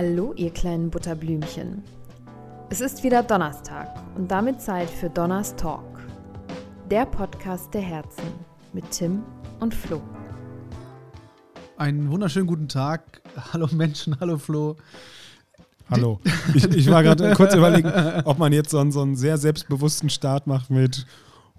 Hallo, ihr kleinen Butterblümchen. Es ist wieder Donnerstag und damit Zeit für Donners Talk. Der Podcast der Herzen mit Tim und Flo. Einen wunderschönen guten Tag. Hallo Menschen, hallo Flo. Hallo. Ich, ich war gerade kurz überlegen, ob man jetzt so einen, so einen sehr selbstbewussten Start macht mit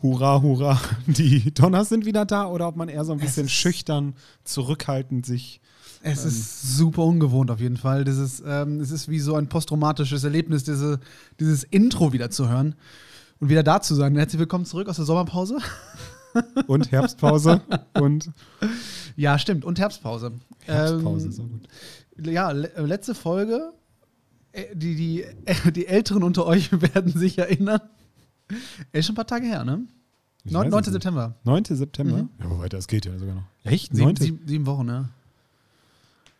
Hurra, Hurra, die Donners sind wieder da oder ob man eher so ein bisschen schüchtern, zurückhaltend sich. Es ist super ungewohnt auf jeden Fall. Dieses, ähm, es ist wie so ein posttraumatisches Erlebnis, diese, dieses Intro wieder zu hören und wieder da zu sein. Herzlich willkommen zurück aus der Sommerpause. Und Herbstpause und. Ja, stimmt. Und Herbstpause. Herbstpause Ähm, ist auch gut. Ja, äh, letzte Folge. äh, Die, die, die Älteren unter euch werden sich erinnern. Ist schon ein paar Tage her, ne? Ich Neun- weiß 9. es nicht. September. 9. September? Mhm. Ja, wobei, das geht ja sogar noch. Echt? Sieben, 9. sieben, sieben Wochen, ne?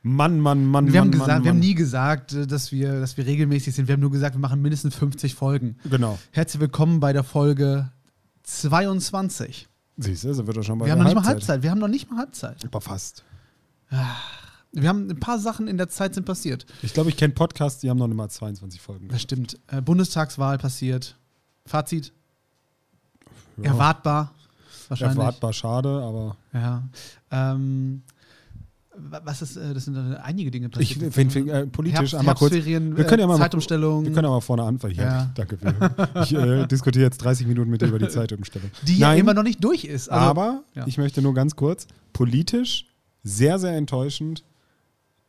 Mann, Mann, Mann, Wir, Mann, haben, gesagt, Mann, wir haben nie gesagt, äh, dass wir, dass wir regelmäßig sind. Wir haben nur gesagt, wir machen mindestens 50 Folgen. Genau. Herzlich willkommen bei der Folge 22. Siehst du, sind wir doch schon bei wir haben noch nicht mal Halbzeit. Wir haben noch nicht mal Halbzeit. Aber fast. Wir haben ein paar Sachen in der Zeit sind passiert. Ich glaube, ich kenne Podcasts, die haben noch nicht mal 22 Folgen. Das stimmt. Äh, Bundestagswahl passiert. Fazit. Ja. Erwartbar. Wahrscheinlich. Erwartbar schade, aber Ja. Ähm, was ist, äh, das sind äh, einige Dinge ich passiert. finde äh, politisch Herbst, einmal kurz. Herbstferien, Wir können ja äh, mal Zeitumstellung. Wir können mal vorne anfangen. Ja, Ja. Danke für. Ich äh, diskutiere jetzt 30 Minuten mit dir über die Zeitumstellung. die ja immer noch nicht durch ist. Also, aber ja. ich möchte nur ganz kurz, politisch sehr, sehr enttäuschend,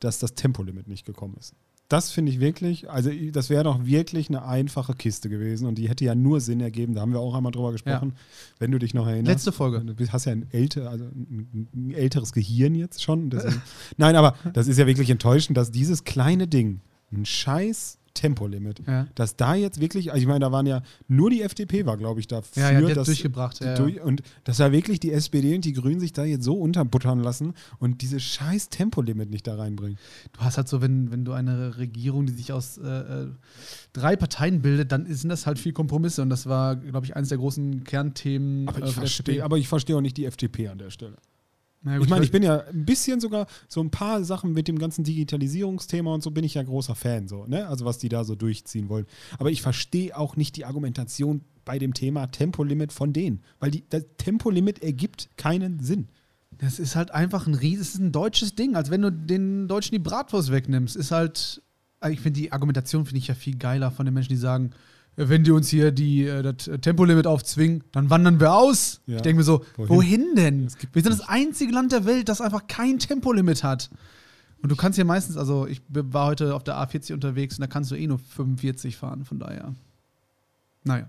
dass das Tempolimit nicht gekommen ist. Das finde ich wirklich, also das wäre doch wirklich eine einfache Kiste gewesen und die hätte ja nur Sinn ergeben, da haben wir auch einmal drüber gesprochen, wenn du dich noch erinnerst. Letzte Folge. Du hast ja ein, älter, also ein älteres Gehirn jetzt schon. Deswegen, nein, aber das ist ja wirklich enttäuschend, dass dieses kleine Ding, ein scheiß Tempolimit, Ja. dass da jetzt wirklich, also ich meine, da waren ja nur die FDP war, glaube ich, dafür, Ja, ja, die dass durchgebracht, ja, durch, und dass da wirklich die SPD und die Grünen sich da jetzt so unterbuttern lassen und dieses scheiß Tempolimit nicht da reinbringen. Du hast halt so, wenn, wenn du eine Regierung, die sich aus äh, äh, drei Parteien bildet, dann sind das halt viel Kompromisse. Und das war, glaube ich, eines der großen Kernthemen. Aber äh, ich der verstehe, aber ich verstehe auch nicht die FDP an der Stelle. Gut, Ich meine, ich bin ja ein bisschen sogar so ein paar Sachen mit dem ganzen Digitalisierungsthema und so bin ich ja großer Fan, so, ne? Also was die da so durchziehen wollen. Aber ich verstehe auch nicht die Argumentation bei dem Thema Tempolimit von denen, weil die, das Tempolimit ergibt keinen Sinn. Das ist halt einfach ein riesiges, ein deutsches Ding, als wenn du den Deutschen die Bratwurst wegnimmst. Ist halt, also ich finde die Argumentation finde ich ja viel geiler von den Menschen, die sagen, wenn die uns hier die, äh, das Tempolimit aufzwingen, dann wandern wir aus. Ja. Ich denke mir so, wohin, Wohin? denn? Wir sind das einzige Land der Welt, das einfach kein Tempolimit hat. Und du kannst hier meistens, also ich war heute auf der A40 unterwegs und da kannst du eh nur 45 fahren, von daher. Naja.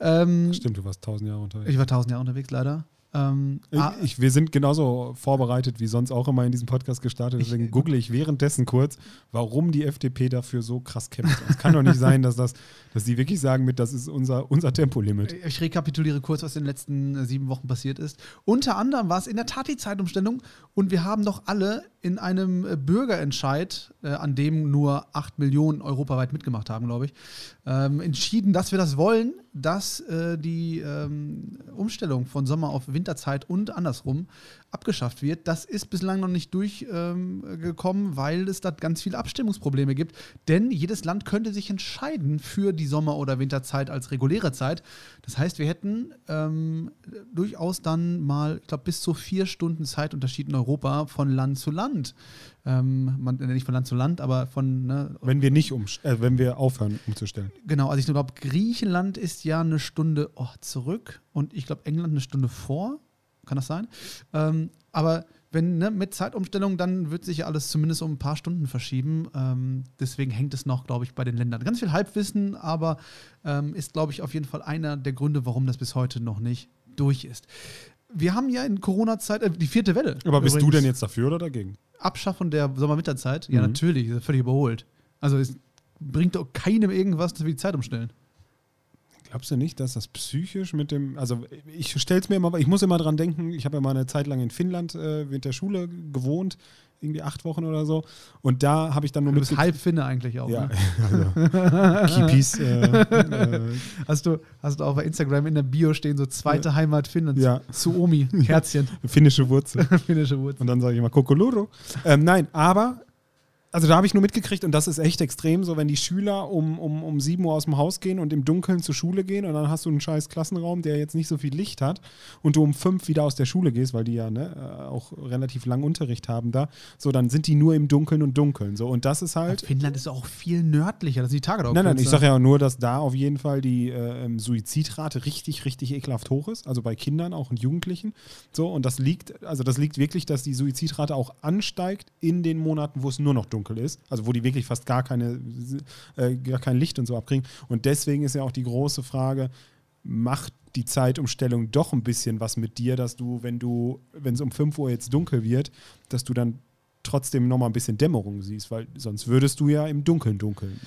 Ähm, Stimmt, du warst tausend Jahre unterwegs. ich war 1000 Jahre unterwegs, leider. Ähm, ah, Ich, wir sind genauso vorbereitet wie sonst auch immer in diesem Podcast gestartet. Deswegen google ich währenddessen kurz, warum die FDP dafür so krass kämpft. Es kann doch nicht sein, dass, das, dass die wirklich sagen, mit, das ist unser, unser Tempolimit. Ich rekapituliere kurz, was in den letzten äh, sieben Wochen passiert ist. Unter anderem war es in der Tat die Zeitumstellung und wir haben doch alle in einem äh, Bürgerentscheid, äh, an dem nur acht Millionen europaweit mitgemacht haben, glaube ich, ähm, entschieden, dass wir das wollen, dass äh, die ähm, Umstellung von Sommer auf Winterzeit und andersrum abgeschafft wird. Das ist bislang noch nicht durchgekommen, ähm, weil es da ganz viele Abstimmungsprobleme gibt. Denn jedes Land könnte sich entscheiden für die Sommer- oder Winterzeit als reguläre Zeit. Das heißt, wir hätten ähm, durchaus dann mal, ich glaube, bis zu vier Stunden Zeitunterschied in Europa von Land zu Land. Ähm, man, äh, nicht von Land zu Land, aber von ne, Wenn wir nicht um, äh, wenn wir aufhören umzustellen. Genau, also ich glaube, Griechenland ist ja eine Stunde oh, zurück und ich glaube, England eine Stunde vor. Kann das sein? Ähm, aber wenn ne, mit Zeitumstellung, dann wird sich ja alles zumindest um ein paar Stunden verschieben. Ähm, deswegen hängt es noch, glaube ich, bei den Ländern. Ganz viel Halbwissen, aber ähm, ist, glaube ich, auf jeden Fall einer der Gründe, warum das bis heute noch nicht durch ist. Wir haben ja in Corona-Zeit äh, die vierte Welle. Aber bist du übrigens. denn jetzt dafür oder dagegen? Abschaffung der Sommer-Winterzeit? Ja, Mhm. natürlich, völlig überholt. Also es bringt doch keinem irgendwas, dass wir die Zeit umstellen. Glaubst du nicht, dass das psychisch mit dem, also ich stelle es mir immer, ich muss immer dran denken, ich habe ja mal eine Zeit lang in Finnland äh, während der Schule gewohnt, irgendwie acht Wochen oder so. Und da habe ich dann nur Du bist halb Finne eigentlich auch. Ja, Ne? also Kipis. Äh, äh, Hast, du, hast du auch bei Instagram in der Bio stehen, so zweite Heimat Finnlands. Ja. Suomi, Herzchen, finnische Wurzel. finnische Wurzel. Und dann sage ich immer Kokoloro. Ähm, nein, aber also da habe ich nur mitgekriegt, und das ist echt extrem, so wenn die Schüler um, um, um 7 Uhr aus dem Haus gehen und im Dunkeln zur Schule gehen und dann hast du einen scheiß Klassenraum, der jetzt nicht so viel Licht hat und du um 5 wieder aus der Schule gehst, weil die ja ne, äh, auch relativ lang Unterricht haben da, so dann sind die nur im Dunkeln und Dunkeln. So. Und das ist halt. Finnland ist auch viel nördlicher, dass die Tage Nein, nein, ich sage ja nur, dass da auf jeden Fall die äh, ähm, Suizidrate richtig, richtig ekelhaft hoch ist, also bei Kindern auch und Jugendlichen. So, und das liegt, also das liegt wirklich, dass die Suizidrate auch ansteigt in den Monaten, wo es nur noch dunkel ist, also wo die wirklich fast gar keine, äh, gar kein Licht und so abkriegen. Und deswegen ist ja auch die große Frage, macht die Zeitumstellung doch ein bisschen was mit dir, dass du, wenn du, wenn es um 5 Uhr jetzt dunkel wird, dass du dann trotzdem nochmal ein bisschen Dämmerung siehst, weil sonst würdest du ja im Dunkeln dunkeln.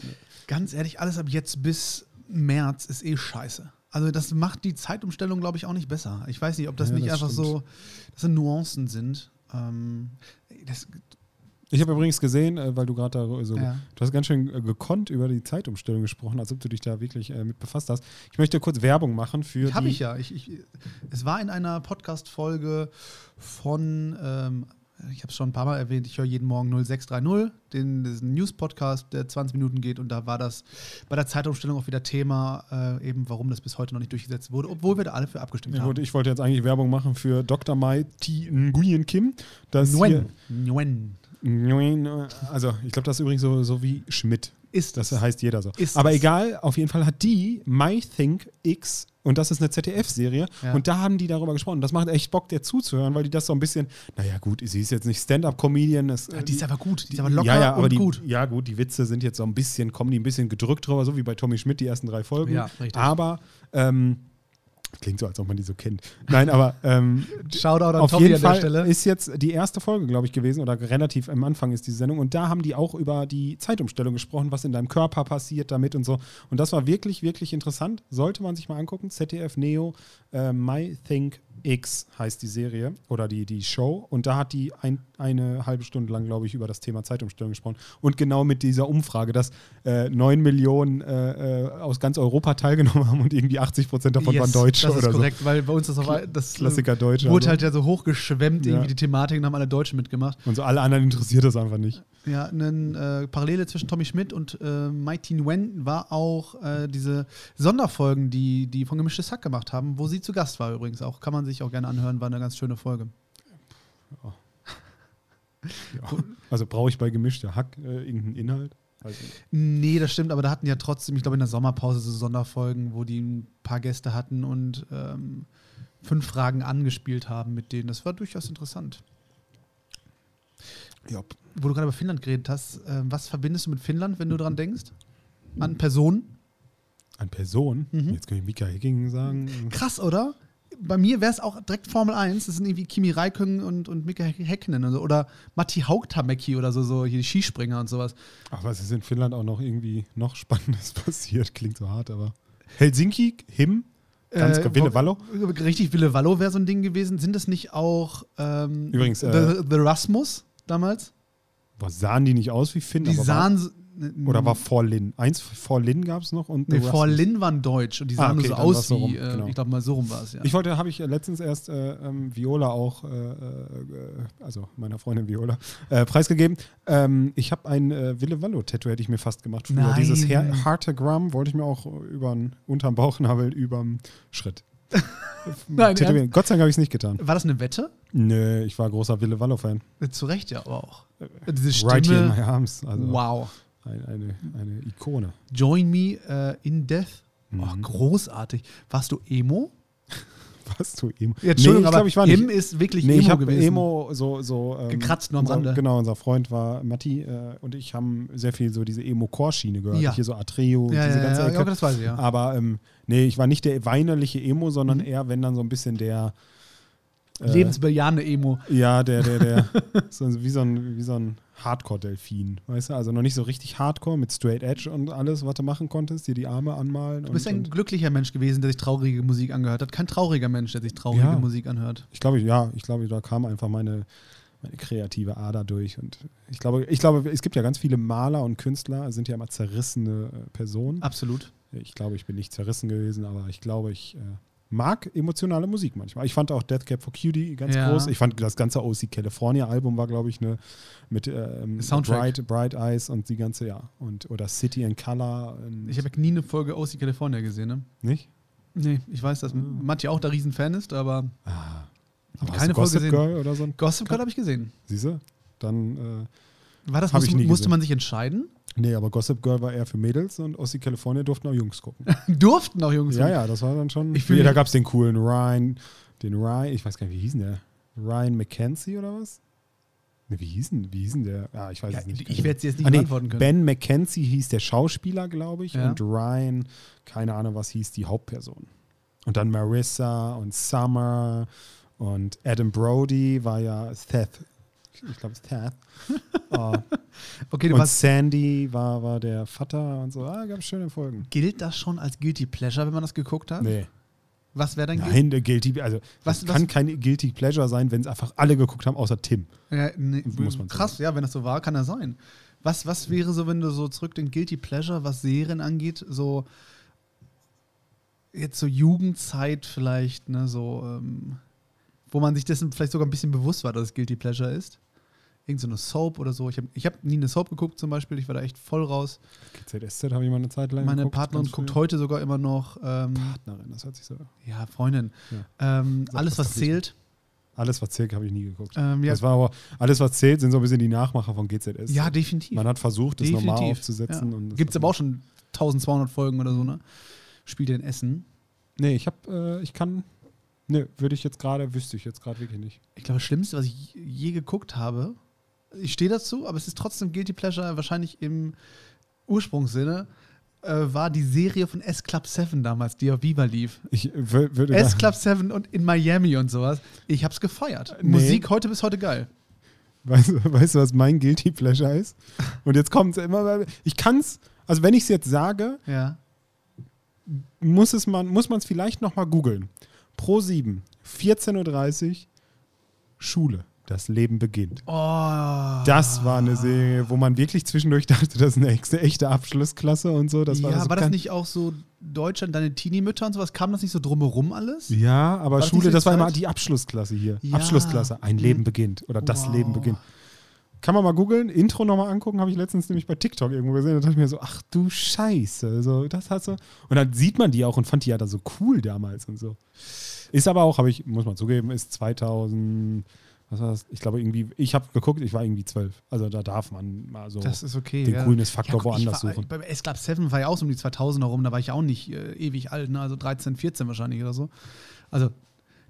Ganz ehrlich, alles ab jetzt bis März ist eh scheiße. Also das macht die Zeitumstellung, glaube ich, auch nicht besser. Ich weiß nicht, ob das Ja, nicht das einfach stimmt. so, das sind Nuancen sind. Ähm, das, Ich habe übrigens gesehen, äh, weil du gerade da so, Ja. du hast ganz schön äh, gekonnt über die Zeitumstellung gesprochen, als ob du dich da wirklich äh, mit befasst hast. Ich möchte kurz Werbung machen für habe ich ja. Ich, ich, es war in einer Podcast-Folge von, ähm, ich habe es schon ein paar Mal erwähnt, ich höre jeden Morgen 0630, den diesen News-Podcast, der 20 Minuten geht. Und da war das bei der Zeitumstellung auch wieder Thema, äh, eben warum das bis heute noch nicht durchgesetzt wurde, obwohl wir da alle für abgestimmt Ja, haben. gut, ich wollte jetzt eigentlich Werbung machen für Dr. Mai T. Nguyen Kim. Das Nguyen. Nguyen. hier, Nguyen, äh, also ich glaube, das ist übrigens so, so wie Schmidt. Ist Das es. heißt jeder so. Ist Aber es. egal, auf jeden Fall hat die My Think X und das ist eine ZDF-Serie Ja. und da haben die darüber gesprochen. Das macht echt Bock, der zuzuhören, weil die das so ein bisschen, naja gut, sie ist jetzt nicht Stand-Up-Comedian. das- Ja, die ist aber gut. Die ist aber locker ja, ja, aber und die, gut. Ja, gut, die Witze sind jetzt so ein bisschen, kommen die ein bisschen gedrückt drüber, so wie bei Tommy Schmidt die ersten drei Folgen. Ja, richtig. Aber, ähm, klingt so, als ob man die so kennt. Nein, aber ähm, Shoutout an auf Tommy jeden an der Fall Stelle. ist jetzt die erste Folge, glaube ich, gewesen oder relativ am Anfang ist die Sendung und da haben die auch über die Zeitumstellung gesprochen, was in deinem Körper passiert damit und so. Und das war wirklich, wirklich interessant. Sollte man sich mal angucken. ZDF Neo, äh, My Think X heißt die Serie oder die, die Show. Und da hat die ein, eine halbe Stunde lang, glaube ich, über das Thema Zeitumstellung gesprochen. Und genau mit dieser Umfrage, dass äh, 9 Millionen äh, äh, aus ganz Europa teilgenommen haben und irgendwie 80 Prozent davon Yes, waren Deutsche das ist oder so. korrekt, weil bei uns das auch das Klassiker Deutsche. wurde also. halt ja so hochgeschwemmt, irgendwie Ja. die Thematik, und haben alle Deutschen mitgemacht. Und so alle anderen interessiert das einfach nicht. Ja, eine äh, Parallele zwischen Tommy Schmidt und äh, Mighty Nguyen war auch äh, diese Sonderfolgen, die die von Gemischtes Hack gemacht haben, wo sie zu Gast war übrigens auch. Kann man sich auch gerne anhören, war eine ganz schöne Folge. Ja. Also brauche ich bei gemischter Hack äh, irgendeinen Inhalt? Also, Nee, das stimmt, aber da hatten ja trotzdem, ich glaube, in der Sommerpause so Sonderfolgen, wo die ein paar Gäste hatten und ähm, fünf Fragen angespielt haben mit denen. Das war durchaus interessant. ja. Wo du gerade über Finnland geredet hast, äh, was verbindest du mit Finnland, wenn du dran denkst? An Personen? An Person? Mhm. Jetzt kann ich Mika Hecking sagen. Krass, oder? Bei mir wäre es auch direkt Formel 1. Das sind irgendwie Kimi Räikkönen und, und Mika Häkkinen oder, so. oder Matti Haugtamäki oder so, so hier die Skispringer und sowas. Ach, was ist in Finnland auch noch irgendwie noch Spannendes passiert? Klingt so hart, aber. Helsinki, Him, ganz Äh, Wille Wallo. Richtig, Wille Wallo wäre so ein Ding gewesen. Sind das nicht auch ähm, Übrigens, The, äh, The Rasmus damals? Was sahen die nicht aus wie Finn? Die sahen. So- oder war Forlin? Eins Forlin gab es noch und Nee, The vor Rasmus. Lin waren deutsch und die Ah, sahen okay, nur so aus so wie, rum, äh, genau. ich glaube mal so rum war es, ja. Ich wollte, habe ich äh, letztens erst äh, ähm, Viola auch, äh, äh, also meiner Freundin Viola, preisgegeben. Ähm, ich habe ein Wille Wallo-Tattoo, hätte ich mir fast gemacht. Früher. Nein. Dieses Her Hartegramm wollte ich mir auch über unterm Bauchnabel, überm Schritt. Nein, Tätowieren. Gott sei Dank habe ich es nicht getan. war das eine Wette? Nö, ich war großer Wille Wallo-Fan. Zu Recht ja aber auch. Diese Stimme. Right here in my arms. Also wow. Ein, eine, eine Ikone. Join Me äh, in Death. Mhm. großartig. Warst du Emo? Was du Emo? Ja, Entschuldigung, ich aber glaube, ich war nicht. Im ist wirklich Nee, Emo ich gewesen. Emo so, so ähm, Gekratzt nur am Rande. Genau, unser Freund war Matti äh, und ich haben sehr viel so diese Emo-Core-Schiene gehört. Ja. Hier so Atreo, Ja, diese ja, ganze ja, Ecke. ja, das weiß ich, ja. Aber ähm, nee, ich war nicht der weinerliche Emo, sondern Mhm. eher, wenn dann so ein bisschen der Lebensbejahende Emo. Ja, der, der, der, so wie so ein, wie so ein Hardcore-Delfin, weißt du? Also noch nicht so richtig Hardcore mit Straight Edge und alles, was du machen konntest, dir die Arme anmalen. Du bist und, ein und glücklicher Mensch gewesen, der sich traurige Musik angehört hat. Kein trauriger Mensch, der sich traurige Ja. Musik anhört. ich glaube, ja, ich glaube, da kam einfach meine, meine kreative Ader durch. Und ich glaube, ich glaube, es gibt ja ganz viele Maler und Künstler, sind ja immer zerrissene äh, Personen. Absolut. Ich glaube, ich bin nicht zerrissen gewesen, aber ich glaube, ich äh, mag emotionale Musik manchmal. Ich fand auch Death Cab for Cutie ganz Ja. groß. Ich fand das ganze OC California Album war, glaube ich, eine mit ähm. Bright, Bright Eyes und die ganze, ja. Und, oder City and Color. Und, Ich habe nie eine Folge OC California gesehen, ne? nicht? Nee, ich weiß, dass Matti auch da Riesenfan ist, aber Ah. Aber Keine Gossip Folge gesehen. Girl oder so? Gossip Girl habe ich gesehen. Siehst du? Dann, äh, War das, Hab ich musste, nie musste gesehen. man sich entscheiden? Nee, aber Gossip Girl war eher für Mädels und OC California durften auch Jungs gucken. Durften auch Jungs. ja, ja, das war dann schon. Ich fühl- da gab es den coolen Ryan, den Ryan, ich weiß gar nicht, wie hieß denn der? Ryan McKenzie oder was? Ne, wie hieß denn, wie hieß denn der? Ah, ich weiß Ja, es nicht. ich werde es jetzt nicht Ah, nee, beantworten können. Ben McKenzie hieß der Schauspieler, glaube ich, Ja. und Ryan, keine Ahnung, was hieß die Hauptperson. Und dann Marissa und Summer und Adam Brody war ja Seth. Ich glaube, Seth. Ah, okay, und Sandy war, war der Vater und so. Ah, gab schöne Folgen. gilt das schon als Guilty Pleasure, wenn man das geguckt hat? Nee. Was wäre dein Nein, der Guilty, also Was- was, kann kein Guilty Pleasure sein, wenn es einfach alle geguckt haben, außer Tim. Ja, nee, Muss man krass, ja, wenn das so war, kann das sein. Was, was wäre so, wenn du so zurückdenkst, Guilty Pleasure, was Serien angeht, so jetzt so Jugendzeit vielleicht, ne, so, ähm, wo man sich dessen vielleicht sogar ein bisschen bewusst war, dass es Guilty Pleasure ist? Irgend so eine Soap oder so. Ich habe ich hab nie eine Soap geguckt zum Beispiel, ich war da echt voll raus. GZSZ habe ich mal eine Zeit lang Meine geguckt, Partnerin guckt heute sogar immer noch, ähm, Partnerin, das hört sich so. ja, Freundin. Ja. Ähm, alles, was zählt. Alles, was zählt, habe ich nie geguckt. Ähm, ja, Das war aber, alles, was zählt, sind so ein bisschen die Nachmacher von GZS. ja, definitiv. Man hat versucht, das normal Definitiv. aufzusetzen. Ja. Gibt es aber auch schon 1200 Folgen oder so, ne? Spielt in Essen. Nee, ich habe, äh, ich kann, ne, würde ich jetzt gerade, wüsste ich jetzt gerade wirklich nicht. Ich glaube, das Schlimmste, was ich je geguckt habe, ich stehe dazu, aber es ist trotzdem Guilty Pleasure, wahrscheinlich im Ursprungssinne, äh, war die Serie von S Club 7 damals, die auf Viva lief. Äh, wür- würde S Club 7 und in Miami und sowas. Ich hab's gefeiert. Nee. Musik heute bis heute geil. Weißt, du- weißt du, was mein Guilty Pleasure ist? Und jetzt kommt es immer, ich kann es, also wenn ich es jetzt sage, Ja. muss es man, muss man es vielleicht nochmal googeln. Pro 7, 14.30 Uhr, Schule. Das Leben beginnt. Oh. Das war eine Serie, wo man wirklich zwischendurch dachte, das ist eine echte, echte Abschlussklasse und so. Das ja, war, so war das nicht auch so Deutschland, deine Teenie-Mütter und sowas? Kam das nicht so drumherum alles? Ja, aber War das Schule, so das war immer die Abschlussklasse hier. Ja. Abschlussklasse. Ein. Leben beginnt. Oder das Wow. Leben beginnt. Kann man mal googeln, Intro nochmal angucken, habe ich letztens nämlich bei TikTok irgendwo gesehen. Da dachte ich mir so, ach du Scheiße. So, das hat so. Und dann sieht man die auch und fand die ja da so cool damals und so. Ist aber auch, habe ich, muss man zugeben, ist 2000, was war das? Ich glaube irgendwie, ich habe geguckt, ich war irgendwie zwölf. Also da darf man mal so okay. den ja. Coolness-Faktor guck, ich woanders war, suchen. Beim S Club 7 war ja auch so um die 2000er rum, da war ich auch nicht äh, ewig alt, ne? also 13, 14 wahrscheinlich oder so. Also,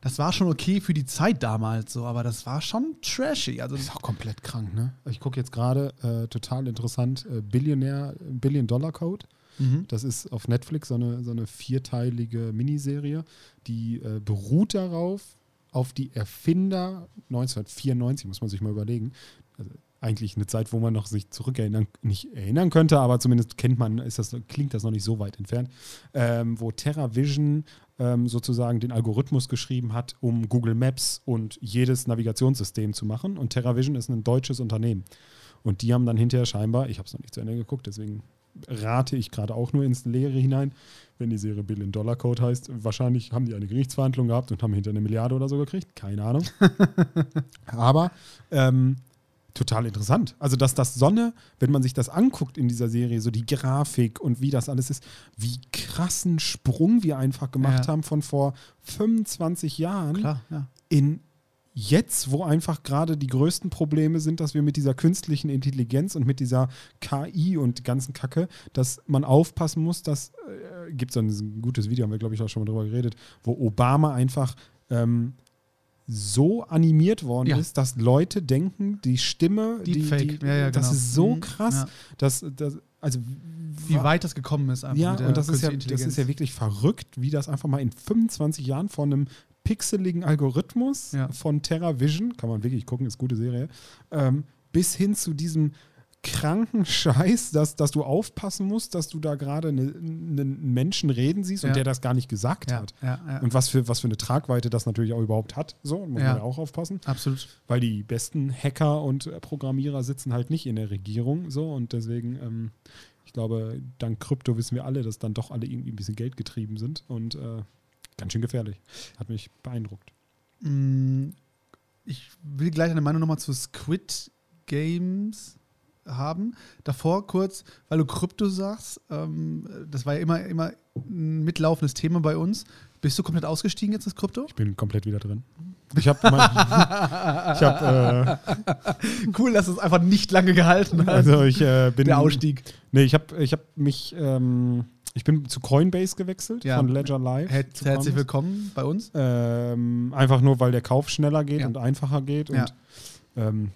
das war schon okay für die Zeit damals so, aber das war schon trashy. Also, Ist auch komplett krank, ne? Ich gucke jetzt gerade, äh, total interessant, äh, Billionär, Billion Dollar Code. mhm. Das ist auf Netflix so eine, so eine vierteilige Miniserie, die äh, beruht darauf, auf die Erfinder 1994, muss man sich mal überlegen. Also eigentlich eine Zeit, wo man noch sich zurückerinnern, nicht erinnern könnte, aber zumindest kennt man, ist das, klingt das noch nicht so weit entfernt, ähm, wo TerraVision ähm, sozusagen den Algorithmus geschrieben hat, um Google Maps und jedes Navigationssystem zu machen. Und TerraVision ist ein deutsches Unternehmen. Und die haben dann hinterher scheinbar, ich habe es noch nicht zu Ende geguckt, deswegen rate ich gerade auch nur ins Leere hinein, wenn die Serie Billion Dollar Code heißt. Wahrscheinlich haben die eine Gerichtsverhandlung gehabt und haben hinter eine Milliarde oder so gekriegt. Keine Ahnung. Aber ähm, total interessant. Also, dass das Sonne, wenn man sich das anguckt in dieser Serie, so die Grafik und wie das alles ist, wie krassen Sprung wir einfach gemacht Ja. haben von vor 25 Jahren Klar, ja. in jetzt, wo einfach gerade die größten Probleme sind, dass wir mit dieser künstlichen Intelligenz und mit dieser KI und ganzen Kacke, dass man aufpassen muss, dass äh, gibt es ein gutes Video, haben wir glaube ich auch schon mal drüber geredet, wo Obama einfach ähm, so animiert worden Ja. ist, dass Leute denken, die Stimme, die, Deepfake, die, ja, ja, das genau. ist so Mhm, krass, dass, dass also Wie weit das gekommen ist einfach ja, und das ist ja, das ist ja wirklich verrückt, wie das einfach mal in 25 Jahren von einem pixeligen Algorithmus Ja. von TerraVision, kann man wirklich gucken, ist gute Serie, ähm, bis hin zu diesem kranken Scheiß, dass, dass du aufpassen musst, dass du da gerade ne- einen Menschen reden siehst und Ja. der das gar nicht gesagt ja, hat. ja. Und was für, was für eine Tragweite das natürlich auch überhaupt hat. So, muss Ja. man ja auch aufpassen. Absolut. Weil die besten Hacker und Programmierer sitzen halt nicht in der Regierung. So, und deswegen, ähm, ich glaube, dank Krypto wissen wir alle, dass dann doch alle irgendwie ein bisschen Geld getrieben sind. Und äh, ganz schön gefährlich. Hat mich beeindruckt. Mm, Ich will gleich eine Meinung nochmal zu Squid Games haben. Davor kurz, weil du Krypto sagst, ähm, das war ja immer, immer ein mitlaufendes Thema bei uns. Bist du komplett ausgestiegen jetzt aus Krypto? Ich bin komplett wieder drin. Ich habe hab, äh, Cool, dass es einfach nicht lange gehalten hat. also ich äh, bin der Ausstieg. Nee, ich habe ich hab mich ähm, ich bin zu Coinbase gewechselt Ja. von Ledger Live. Her herzlich willkommen bei uns. Ähm, einfach nur, weil der Kauf schneller geht Ja. und einfacher geht Ja. und ähm,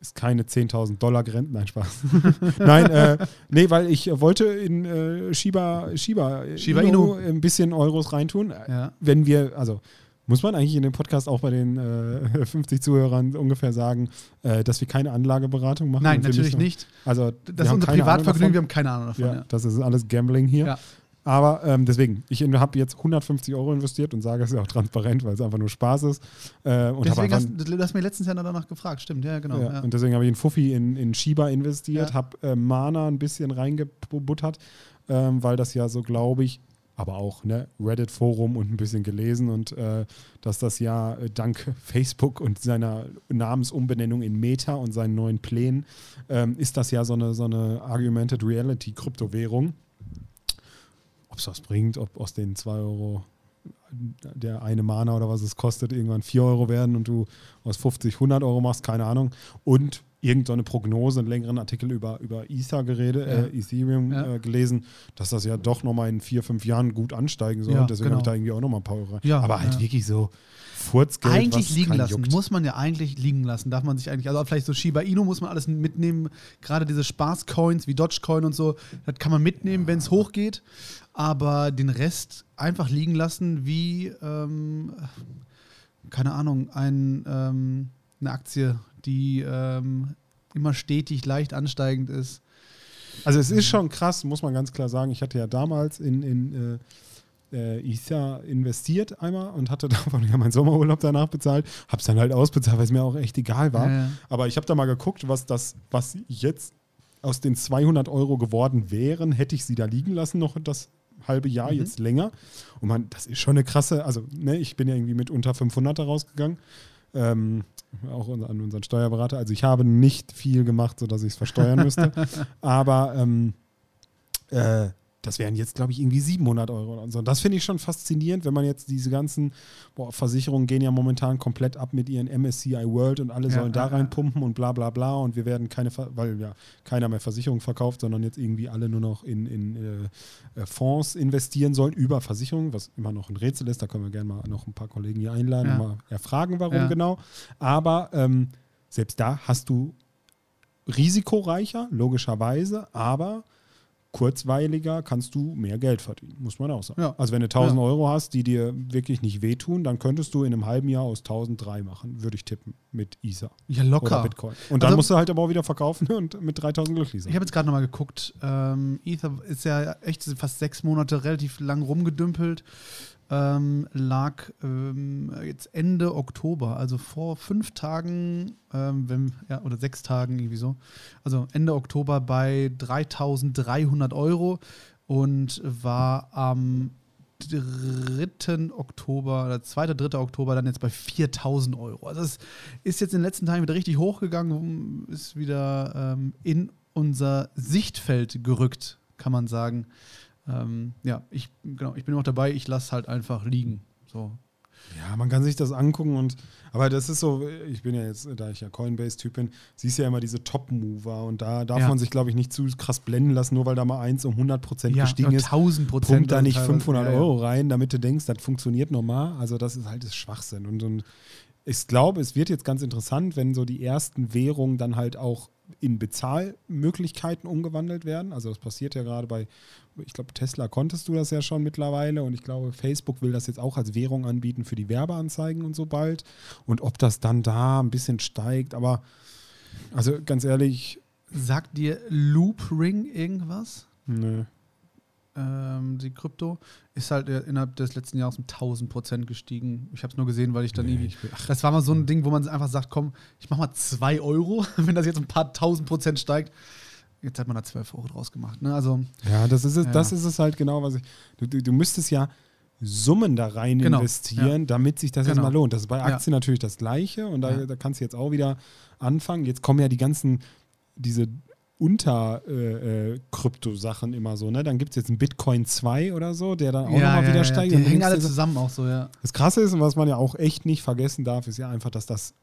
ist keine 10.000 Dollar Grenzen. Nein, Spaß. Nein, äh, nee, weil ich wollte in äh, Shiba, Shiba, Shiba Inu. ein bisschen Euros reintun. Ja. Wenn wir, also muss man eigentlich in dem Podcast auch bei den äh, 50 Zuhörern ungefähr sagen, äh, dass wir keine Anlageberatung machen? Nein, natürlich nicht. Also, Das ist unser Privatvergnügen, wir haben keine Ahnung davon. Ja, Ja. das ist alles Gambling hier. Ja. Aber ähm, deswegen, ich habe jetzt 150 Euro investiert und sage es ja auch transparent, weil es einfach nur Spaß ist. Äh, und Deswegen hast du hast mir letztens ja danach gefragt. Stimmt, ja, genau. ja, Ja. Und deswegen habe ich in Fuffi in, in Shiba investiert, Ja. habe äh, Mana ein bisschen reingebuttert, ähm, weil das ja so, glaube ich, aber auch ne, Reddit-Forum und ein bisschen gelesen und äh, dass das ja äh, dank Facebook und seiner Namensumbenennung in Meta und seinen neuen Plänen ähm, ist das ja so eine, so eine Argumented Reality-Kryptowährung. Ob es was bringt, ob aus den 2 Euro der eine Mana oder was es kostet, irgendwann 4 Euro werden und du aus 50 100 Euro machst, keine Ahnung. Und irgendeine Prognose, einen längeren Artikel über, über Ether geredet, Ja. äh, Ethereum Ja. äh, gelesen, dass das ja doch nochmal in vier, fünf Jahren gut ansteigen soll. Ja, Deswegen genau. habe ich da irgendwie auch nochmal ein paar Euro. Ja, Aber halt wirklich so Furzgeld, eigentlich liegen lassen. juckt. Muss man ja eigentlich liegen lassen. Darf man sich eigentlich, also vielleicht so Shiba Inu muss man alles mitnehmen. Gerade diese Spaßcoins wie Dogecoin und so, das kann man mitnehmen, wenn es hochgeht. Aber den Rest einfach liegen lassen, wie, ähm, keine Ahnung, ein, ähm, eine Aktie, die ähm, immer stetig leicht ansteigend ist. Also es ist schon krass, muss man ganz klar sagen. Ich hatte ja damals in, in äh, äh, Ether investiert einmal und hatte davon ja meinen Sommerurlaub danach bezahlt. Hab's dann halt ausbezahlt, weil es mir auch echt egal war. Ja, ja. Aber ich habe da mal geguckt, was das, was jetzt aus den 200 Euro geworden wären, hätte ich sie da liegen lassen, noch das halbe Jahr, Mhm. jetzt länger. Und man, das ist schon eine krasse, also ne, ich bin ja irgendwie mit unter 500 da rausgegangen. Ähm, auch an an unseren Steuerberater. Also ich habe nicht viel gemacht, sodass ich es versteuern müsste. Aber ähm, äh, das wären jetzt, glaube ich, irgendwie 700 Euro oder so. Und das finde ich schon faszinierend, wenn man jetzt diese ganzen boah, Versicherungen gehen ja momentan komplett ab mit ihren MSCI World und alle Ja, sollen da ja, reinpumpen und bla bla bla und wir werden keine, weil ja keiner mehr Versicherungen verkauft, sondern jetzt irgendwie alle nur noch in, in äh, äh, Fonds investieren sollen über Versicherungen, was immer noch ein Rätsel ist. Da können wir gerne mal noch ein paar Kollegen hier einladen Ja. und mal erfragen, warum genau. Aber ähm, selbst da hast du risikoreicher, logischerweise, aber kurzweiliger kannst du mehr Geld verdienen, muss man auch sagen. Ja. Also wenn du 1000 Ja. Euro hast, die dir wirklich nicht wehtun, dann könntest du in einem halben Jahr aus 1003 machen, würde ich tippen, mit Ether Ja, oder locker. Bitcoin. Und dann Also- musst du halt aber auch wieder verkaufen und mit 3000 glücklich sein. Ich habe jetzt gerade nochmal geguckt. Ähm, Ether ist ja echt fast sechs Monate relativ lang rumgedümpelt. Ähm, lag ähm, jetzt Ende Oktober, also vor fünf Tagen, ähm, wenn, ja, oder sechs Tagen irgendwie so. Also Ende Oktober bei 3300 Euro und war am 3. Oktober oder 2. 3. Oktober dann jetzt bei 4000 Euro. Also es ist jetzt in den letzten Tagen wieder richtig hochgegangen, ist wieder ähm, in unser Sichtfeld gerückt, kann man sagen. Ähm, ja, ich, genau, ich bin noch dabei, ich lasse halt einfach liegen. So. Ja, man kann sich das angucken und aber das ist so, ich bin ja jetzt, da ich ja Coinbase-Typ bin, siehst ja immer diese Top-Mover und da darf Ja. man sich, glaube ich, nicht zu krass blenden lassen, nur weil da mal eins um 100% gestiegen ist. 1000 Prozent. Pump da nicht teilweise. 500 Ja, ja. Euro rein, damit du denkst, das funktioniert normal. Also das ist halt das Schwachsinn. Und, und ich glaube, es wird jetzt ganz interessant, wenn so die ersten Währungen dann halt auch in Bezahlmöglichkeiten umgewandelt werden. Also das passiert ja gerade bei, ich glaube, Tesla konntest du das ja schon mittlerweile und ich glaube, Facebook will das jetzt auch als Währung anbieten für die Werbeanzeigen und so bald. Und ob das dann da ein bisschen steigt, aber also ganz ehrlich, Sagt dir Loop Ring irgendwas? nö. Ähm, die Krypto ist halt äh, innerhalb des letzten Jahres um 1000 Prozent gestiegen. Ich habe es nur gesehen, weil ich dann Nee, irgendwie. ich bin- ach, das war mal so ein Ding, wo man einfach sagt: Komm, ich mach mal 2 Euro, wenn das jetzt ein paar tausend Prozent steigt. Jetzt hat man da 12 Euro draus gemacht. Ne? Also, Ja, das ist es, Ja. das ist es halt genau, was ich. Du, du, du müsstest ja Summen da rein Genau, investieren, damit sich das Genau. erstmal lohnt. Das ist bei Ja. Aktien natürlich das Gleiche und da, Ja. da kannst du jetzt auch wieder anfangen. Jetzt kommen ja die ganzen, diese Unter-Krypto-Sachen immer so, ne? Dann gibt es jetzt einen Bitcoin 2 oder so, der dann auch nochmal wieder steigt. Die Und dann hängen alle zusammen auch so, ja. das Krasse ist, und was man ja auch echt nicht vergessen darf, ist ja einfach, dass das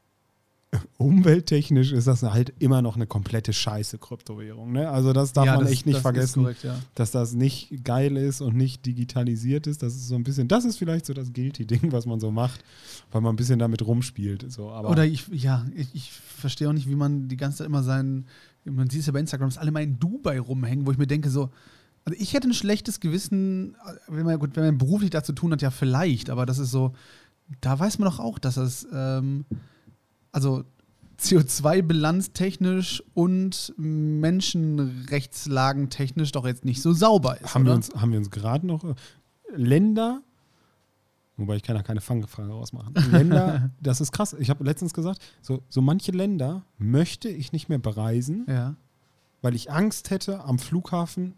umwelttechnisch ist das halt immer noch eine komplette Scheiße Kryptowährung. Ne? Also das darf ja, man das- echt nicht das vergessen, korrekt, ja. dass das nicht geil ist und nicht digitalisiert ist. Das ist so ein bisschen, das ist vielleicht so das Guilty-Ding, was man so macht, weil man ein bisschen damit rumspielt. So. Aber Oder ich, ja, ich, ich verstehe auch nicht, wie man die ganze Zeit immer seinen, man sieht es ja bei Instagram, dass alle mal in Dubai rumhängen, wo ich mir denke, so, also ich hätte ein schlechtes Gewissen, wenn man, gut, wenn man beruflich dazu tun hat, ja vielleicht, aber das ist so, da weiß man doch auch, dass es, ähm, also CO2-Bilanz technisch und Menschenrechtslagen-technisch doch jetzt nicht so sauber ist. haben, wir oder? uns, haben wir uns gerade noch äh, Länder, wobei ich kann da keine Fangfrage rausmachen. Länder, das ist krass. Ich habe letztens gesagt, so, so manche Länder möchte ich nicht mehr bereisen, ja, weil ich Angst hätte, am Flughafen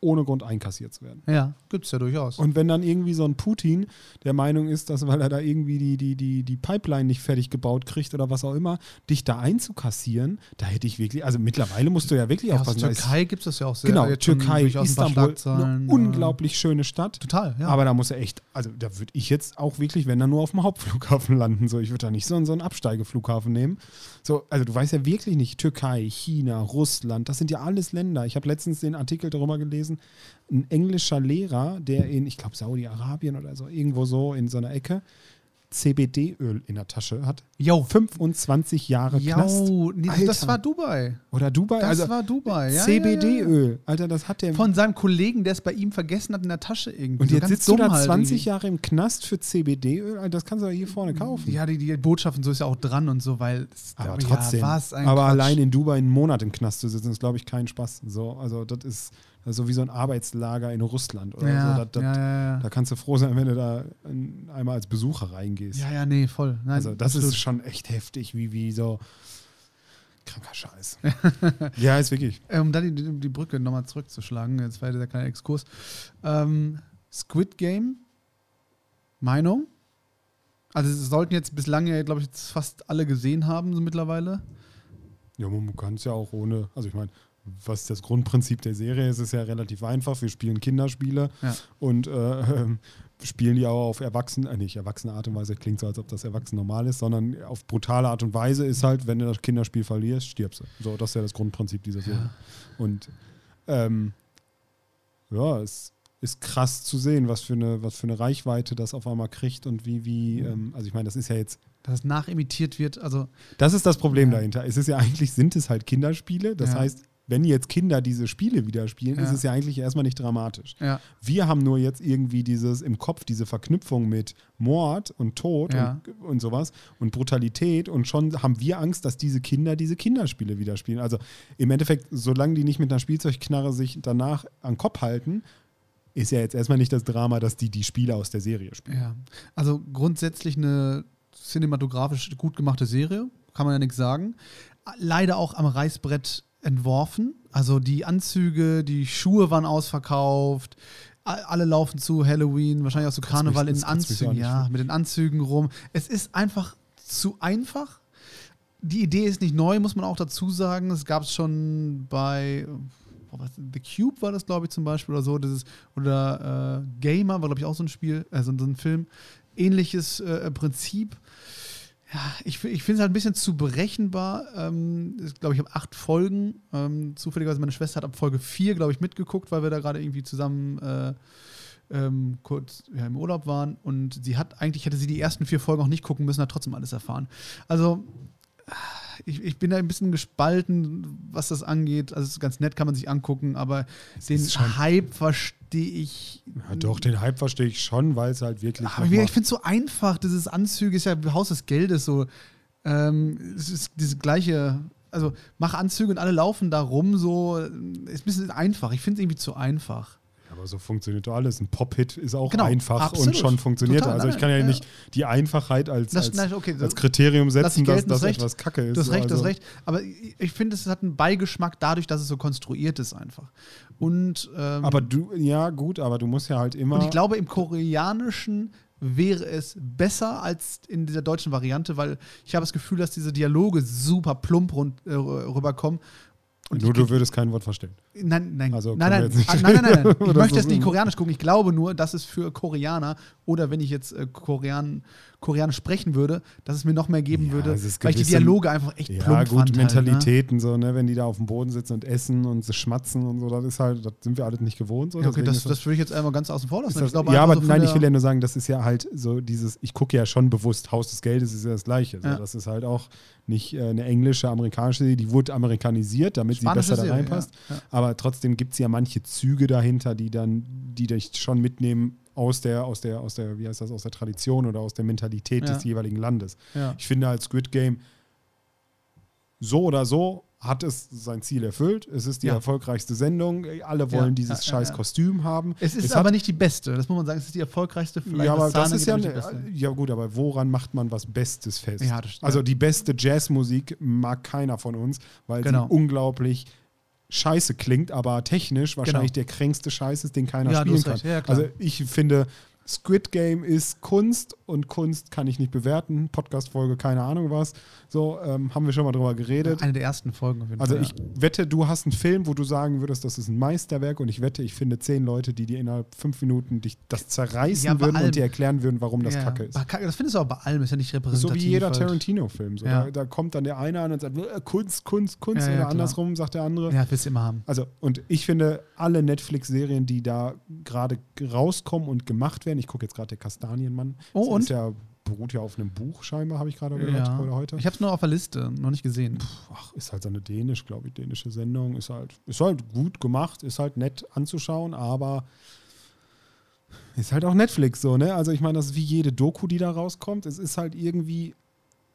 ohne Grund einkassiert zu werden. ja, gibt es ja durchaus. Und wenn dann irgendwie so ein Putin der Meinung ist, dass weil er da irgendwie die, die, die, die Pipeline nicht fertig gebaut kriegt oder was auch immer, dich da einzukassieren, da hätte ich wirklich, also mittlerweile musst du ja wirklich ja, aus aufpassen. ist- Türkei gibt es das ja auch sehr. Genau, Türkei, Istanbul, eine ja. unglaublich schöne Stadt. Total, ja. Aber da muss er echt, also da würde ich jetzt auch wirklich, wenn dann nur auf dem Hauptflughafen landen. So, ich würde da nicht so, so einen Absteigeflughafen nehmen. So, also du weißt ja wirklich nicht, Türkei, China, Russland, das sind ja alles Länder. Ich habe letztens den Artikel darüber gelesen, ein englischer Lehrer, der in, ich glaube, Saudi-Arabien oder so, irgendwo so in so einer Ecke, CBD-Öl in der Tasche hat. Jo. 25 Jahre Knast. Jo, nee, das Alter. war Dubai. Oder Dubai. Das also war Dubai, ja. Ja, ja. CBD-Öl. Alter, das hat der. Von seinem Kollegen, der es bei ihm vergessen hat in der Tasche irgendwie. und So jetzt sitzt du da halt 20 irgendwie. Jahre im Knast für CBD-Öl. Alter, Das kannst du doch hier vorne kaufen. Ja, die, die Botschaft und so ist ja auch dran und so, weil. es- Aber trotzdem. aber Quatsch. allein in Dubai einen Monat im Knast zu sitzen, ist, glaube ich, kein Spaß. So, also das das ist so wie so ein Arbeitslager in Russland oder Ja, so. Das, das, ja. Da kannst du froh sein, wenn du da ein, einmal als Besucher reingehst. Ja, ja, nee, voll. Nein, also das absolut. ist schon echt heftig, wie, wie so kranker Scheiß. ja, ist wirklich. Um da die, die, die Brücke nochmal zurückzuschlagen, jetzt war dieser kleine Exkurs. Ähm, Squid Game, Meinung? Also, es sollten jetzt bislang ja, glaube ich, fast alle gesehen haben, so mittlerweile. Ja, man kann es ja auch ohne, also ich meine, was das Grundprinzip der Serie ist, ist ja relativ einfach. Wir spielen Kinderspiele Ja. und äh, spielen die auch auf erwachsene, äh, nicht erwachsene Art und Weise, klingt so, als ob das erwachsen normal ist, sondern auf brutale Art und Weise ist halt, wenn du das Kinderspiel verlierst, stirbst du. So, das ist ja das Grundprinzip dieser Serie. Und ähm, ja, es ist krass zu sehen, was für eine, was für eine Reichweite das auf einmal kriegt und wie, wie, ähm, also ich meine, das ist ja jetzt Dass es nachimitiert wird. Also, das ist das Problem Ja. dahinter. Es ist ja eigentlich, sind es halt Kinderspiele. Das Ja. heißt, wenn jetzt Kinder diese Spiele wieder spielen, Ja. ist es ja eigentlich erstmal nicht dramatisch. ja. Wir haben nur jetzt irgendwie dieses im Kopf, diese Verknüpfung mit Mord und Tod Ja. und, und sowas und Brutalität und schon haben wir Angst, dass diese Kinder diese Kinderspiele wieder spielen. Also im Endeffekt, solange die nicht mit einer Spielzeugknarre sich danach an den Kopf halten, ist ja jetzt erstmal nicht das Drama, dass die die Spiele aus der Serie spielen. Ja, also grundsätzlich eine cinematografisch gut gemachte Serie, kann man ja nichts sagen. Leider auch am Reißbrett entworfen. Also die Anzüge, die Schuhe waren ausverkauft. Alle laufen zu Halloween, wahrscheinlich auch zu Karneval mich- in Anzügen. Ja, mit den Anzügen rum. Es ist einfach zu einfach. Die Idee ist nicht neu, muss man auch dazu sagen. Es gab es schon bei The Cube war das, glaube ich, zum Beispiel oder so. Ist, oder äh, Gamer war, glaube ich, auch so ein Spiel, also so ein Film. Ähnliches äh, Prinzip. Ja, ich, ich finde es halt ein bisschen zu berechenbar. Ähm, ich glaube, ich habe acht Folgen. Ähm, zufälligerweise meine Schwester hat ab Folge vier, glaube ich, mitgeguckt, weil wir da gerade irgendwie zusammen äh, ähm, kurz ja, im Urlaub waren. Und sie hat eigentlich, hätte sie die ersten vier Folgen auch nicht gucken müssen, hat trotzdem alles erfahren. Also, ich, ich bin da ein bisschen gespalten, was das angeht. Also, es ist ganz nett, kann man sich angucken, aber den ist schon- Hype verstehe ich. Ja, doch, den Hype verstehe ich schon, weil es halt wirklich. Aber ich finde es so einfach, dieses Anzüge ist ja Haus des Geldes so. Ähm, es ist diese gleiche, also mach Anzüge und alle laufen da rum, so ist ein bisschen einfach. Ich finde es irgendwie zu einfach. Aber so funktioniert doch alles. Ein Pop-Hit ist auch Genau, einfach absolut. und schon funktioniert. Total, er. also ich kann ja, ja. nicht die Einfachheit als, Das- als, nein, okay, als das- Kriterium setzen, dass das das Recht. etwas Kacke ist. Du hast recht, also, hast recht. Aber ich, finde, es hat einen Beigeschmack dadurch, dass es so konstruiert ist einfach. Und, ähm, Aber du, ja gut, aber du musst ja halt immer. und ich glaube, im Koreanischen wäre es besser als in dieser deutschen Variante, weil ich habe das Gefühl, dass diese Dialoge super plump rund, äh, rüberkommen. Und nur du würdest kein Wort verstehen. Nein, nein, Also nein, können nein, ah, nein, nein, nein, nein. Ich möchte jetzt nicht. Koreanisch gucken. Ich glaube nur, dass es für Koreaner oder wenn ich jetzt äh, Korean, Koreanisch sprechen würde, dass es mir noch mehr geben Ja, würde, weil ich die gewisse- Dialoge einfach echt Ja, plump gut, fand. Halt, ne? Mentalitäten, so, ne, wenn die da auf dem Boden sitzen und essen und sie schmatzen und so, das ist halt, das sind wir alle nicht gewohnt. So, Ja, okay, das, das würde ich jetzt einmal ganz außen vor lassen. Das, ich glaube ja, aber so nein, ich will ja nur sagen, das ist ja halt so dieses, ich gucke ja schon bewusst, Haus des Geldes ist ja das Gleiche. So. Ja. Das ist halt auch nicht äh, eine englische, amerikanische die wurde amerikanisiert, damit Spanische sie besser da reinpasst. ja. Aber trotzdem gibt es ja manche Züge dahinter, die dann, die dich schon mitnehmen aus der, aus der, aus der, wie heißt das, aus der Tradition oder aus der Mentalität Ja. des jeweiligen Landes. Ja. Ich finde als Squid Game so oder so hat es sein Ziel erfüllt. Es ist die Ja. erfolgreichste Sendung. Alle wollen Ja, dieses ja, scheiß. Kostüm haben. Es ist Es aber nicht die beste. Das muss man sagen. Es ist die erfolgreichste. Vielleicht ja, aber das ist ja, beste. ja gut, aber woran macht man was Bestes fest? Also die beste Jazzmusik mag keiner von uns, weil Genau. sie unglaublich scheiße klingt, aber technisch wahrscheinlich der kränkste Scheiß ist, den keiner Ja, spielen kann. recht. Ja, also ich finde, Squid Game ist Kunst und Kunst kann ich nicht bewerten. Podcast-Folge, keine Ahnung was. So, ähm, haben wir schon mal drüber geredet. Eine der ersten Folgen auf jeden Also Fall. ich wette, du hast einen Film, wo du sagen würdest, das ist ein Meisterwerk und ich wette, ich finde zehn Leute, die dir innerhalb fünf Minuten dich das zerreißen Ja, würden allem. und dir erklären würden, warum das ja. Kacke ist. Das findest du auch bei allem, ist ja nicht So repräsentativ. wie jeder halt. Tarantino-Film. So, Ja. da, da kommt dann der eine an und sagt, äh, Kunst, Kunst, Kunst. Ja, ja, oder klar. andersrum sagt der andere. Ja, willst du immer haben. Also, und ich finde, alle Netflix-Serien, die da gerade rauskommen und gemacht werden, ich gucke jetzt gerade der Kastanienmann. Oh, das und? Ist ja, beruht ja auf einem Buch scheinbar, habe ich gerade gehört Ja. oder heute. Ich habe es nur auf der Liste, noch nicht gesehen. Ach, ist halt so eine dänisch, glaube ich, dänische Sendung. Ist halt, ist halt gut gemacht, ist halt nett anzuschauen, aber ist halt auch Netflix so, ne? Also ich meine, das ist wie jede Doku, die da rauskommt. Es ist halt irgendwie,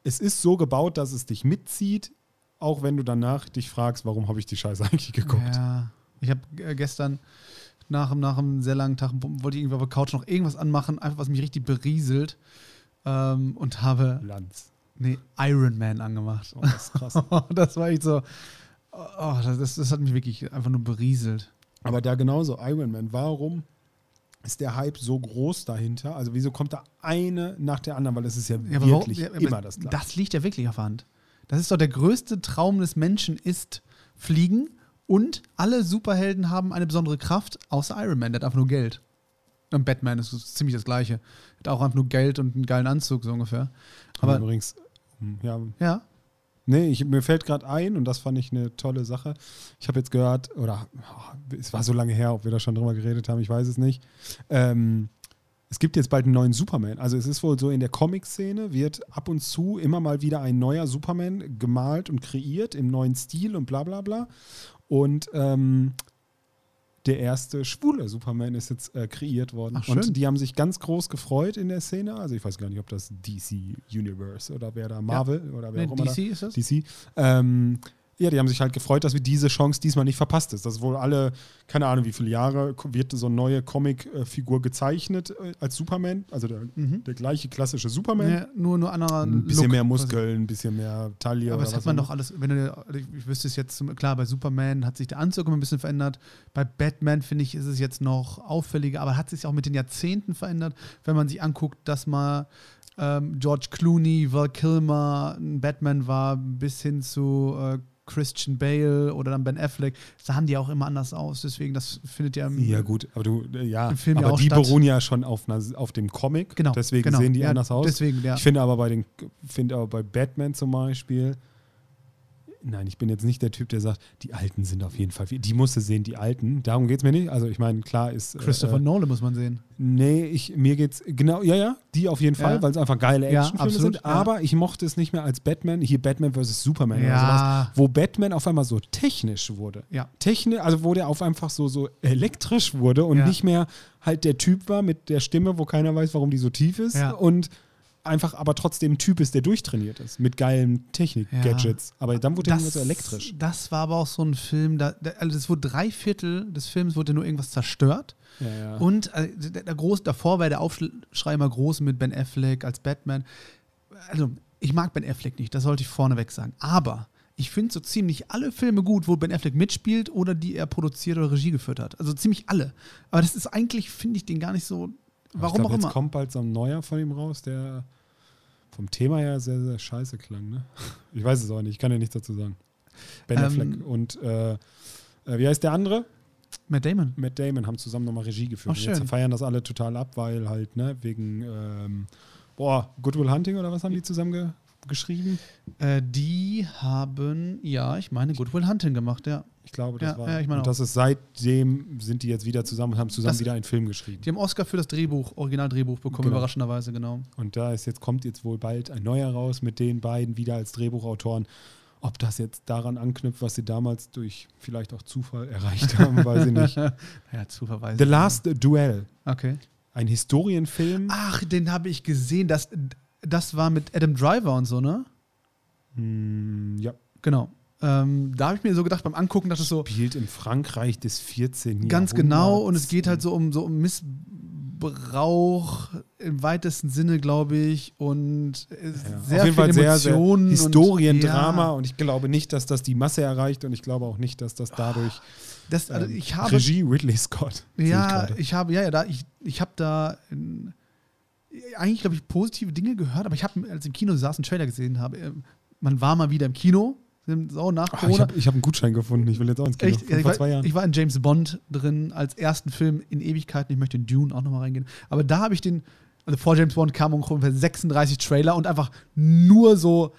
es ist so gebaut, dass es dich mitzieht, auch wenn du danach dich fragst, warum habe ich die Scheiße eigentlich geguckt. Ja. Ich habe äh, gestern nach, nach einem sehr langen Tag wollte ich irgendwie auf der Couch noch irgendwas anmachen, einfach was mich richtig berieselt. Ähm, und habe Lanz. nee, Iron Man angemacht. Oh, das ist krass. das war echt so. Oh, das, das, das hat mich wirklich einfach nur berieselt. Aber da genauso, Iron Man, warum ist der Hype so groß dahinter? Also wieso kommt da eine nach der anderen? Weil es ist ja, Ja, aber warum- wirklich ja, immer das Gleiche. Das liegt ja wirklich auf der Hand. Das ist doch der größte Traum des Menschen ist fliegen und alle Superhelden haben eine besondere Kraft, außer Iron Man, der hat einfach nur Geld. Und Batman ist so ziemlich das gleiche. Hat auch einfach nur Geld und einen geilen Anzug, so ungefähr. Aber Aber übrigens, hm, ja, ja, Nee, ich, mir fällt gerade ein, und das fand ich eine tolle Sache. Ich habe jetzt gehört, oder oh, es war so lange her, ob wir da schon drüber geredet haben, ich weiß es nicht. Ähm, es gibt jetzt bald einen neuen Superman. Also es ist wohl so, in der Comic-Szene wird ab und zu immer mal wieder ein neuer Superman gemalt und kreiert im neuen Stil und bla bla bla. Und ähm, der erste schwule Superman ist jetzt äh, kreiert worden. Ach, und die haben sich ganz groß gefreut in der Szene. Also ich weiß gar nicht, ob das DC Universe oder wer da Marvel oder wer nee, auch immer da- DC ist das? DC. Ähm, ja, die haben sich halt gefreut, dass wir diese Chance diesmal nicht verpasst ist. Das ist wohl alle, keine Ahnung, wie viele Jahre wird so eine neue Comic-Figur gezeichnet äh, als Superman. Also der, Mhm. der gleiche klassische Superman. Nee, nur, nur anderer Ein bisschen Look. mehr Muskeln, ein bisschen mehr Taille. Aber das hat man doch alles, wenn du, ich, ich wüsste es jetzt, klar, bei Superman hat sich der Anzug immer ein bisschen verändert. Bei Batman, finde ich, ist es jetzt noch auffälliger, aber hat sich auch mit den Jahrzehnten verändert, wenn man sich anguckt, dass mal ähm, George Clooney, Val Kilmer ein Batman war, bis hin zu äh, Christian Bale oder dann Ben Affleck, sahen die auch immer anders aus. Deswegen, das findet ja im, Ja, gut, aber du, ja, Im Film ja aber auch die statt. beruhen ja schon auf, einer, auf dem Comic. Genau, Deswegen genau. sehen die Ja, anders aus. Deswegen, ja. Ich finde aber bei den, finde aber bei Batman zum Beispiel, nein, ich bin jetzt nicht der Typ, der sagt, die Alten sind auf jeden Fall, die musste sehen, die Alten. Darum geht es mir nicht. Also ich meine, klar ist. Christopher äh, Nolan muss man sehen. Nee, ich, mir geht's, genau, ja, ja, die auf jeden Fall, Ja. weil es einfach geile Ja, Actionfilme absolut, sind. ja. Aber ich mochte es nicht mehr als Batman, hier Batman vs. Superman oder Ja. sowas, wo Batman auf einmal so technisch wurde. Ja. Technisch, also wo der auf einfach so, so elektrisch wurde und Ja. nicht mehr halt der Typ war mit der Stimme, wo keiner weiß, warum die so tief ist. Ja. Und einfach aber trotzdem ein Typ ist, der durchtrainiert ist, mit geilen Technik-Gadgets. Aber dann wurde er nur so elektrisch. Das war aber auch so ein Film, da, da, also es wurde drei Viertel des Films wurde nur irgendwas zerstört. Ja, ja. Und äh, der, der groß, davor war der Aufschrei immer groß mit Ben Affleck als Batman. Also, ich mag Ben Affleck nicht, das sollte ich vorneweg sagen. Aber ich finde so ziemlich alle Filme gut, wo Ben Affleck mitspielt oder die er produziert oder Regie geführt hat. Also ziemlich alle. Aber das ist eigentlich, finde ich den gar nicht so. Warum ich glaub, auch jetzt immer. kommt bald so ein neuer von ihm raus, der vom Thema her sehr, sehr scheiße klang. Ne? Ich weiß es auch nicht, ich kann ja nichts dazu sagen. Ben Ähm, Affleck und äh, äh, wie heißt der andere? Matt Damon. Matt Damon haben zusammen nochmal Regie geführt. Und Jetzt feiern das alle total ab, weil halt, ne, wegen, ähm, boah, Goodwill Hunting oder was haben die zusammen ge geschrieben? Äh, die haben, ja, ich meine, Good Will Hunting gemacht, ja. Ich glaube, das Ja, war. ja, ich meine und das ist seitdem sind die jetzt wieder zusammen und haben zusammen Das- wieder einen Film geschrieben. Die haben Oscar für das Drehbuch, Originaldrehbuch bekommen, Genau. überraschenderweise, genau. Und da ist jetzt, kommt jetzt wohl bald ein neuer raus mit den beiden wieder als Drehbuchautoren. Ob das jetzt daran anknüpft, was sie damals durch vielleicht auch Zufall erreicht haben, weiß ich nicht. Ja, zu verweisen. The Last Duel, Okay. ein Historienfilm. Ach, den habe ich gesehen. Das, das war mit Adam Driver und so, ne? Hm, ja, Genau. Ähm, da habe ich mir so gedacht, beim Angucken, dass es so spielt im Frankreich des 14. ganz genau und es geht halt so um, so um Missbrauch im weitesten Sinne, glaube ich, und äh, Ja, sehr auf jeden Fall viel sehr, sehr Emotionen. Historiendrama Und, und ich glaube nicht, dass das die Masse erreicht und ich glaube auch nicht, dass das dadurch ja, das, also ähm, ich habe Regie Ridley Scott. ich Ja, gerade. ich habe, ja, ja, da, ich, ich habe da ähm, eigentlich, glaube ich, positive Dinge gehört, aber ich habe, als ich im Kino saß, einen Trailer gesehen habe, ähm, man war mal wieder im Kino, so nach Ach, ich Corona. habe ich hab einen Gutschein gefunden. Ich will jetzt auch ins Kino. Echt, ja, ich, vor war, zwei Jahren. ich war in James Bond drin als ersten Film in Ewigkeiten. Ich möchte in Dune auch nochmal reingehen. Aber da habe ich den, also vor James Bond kamen ungefähr 36 Trailer und einfach nur so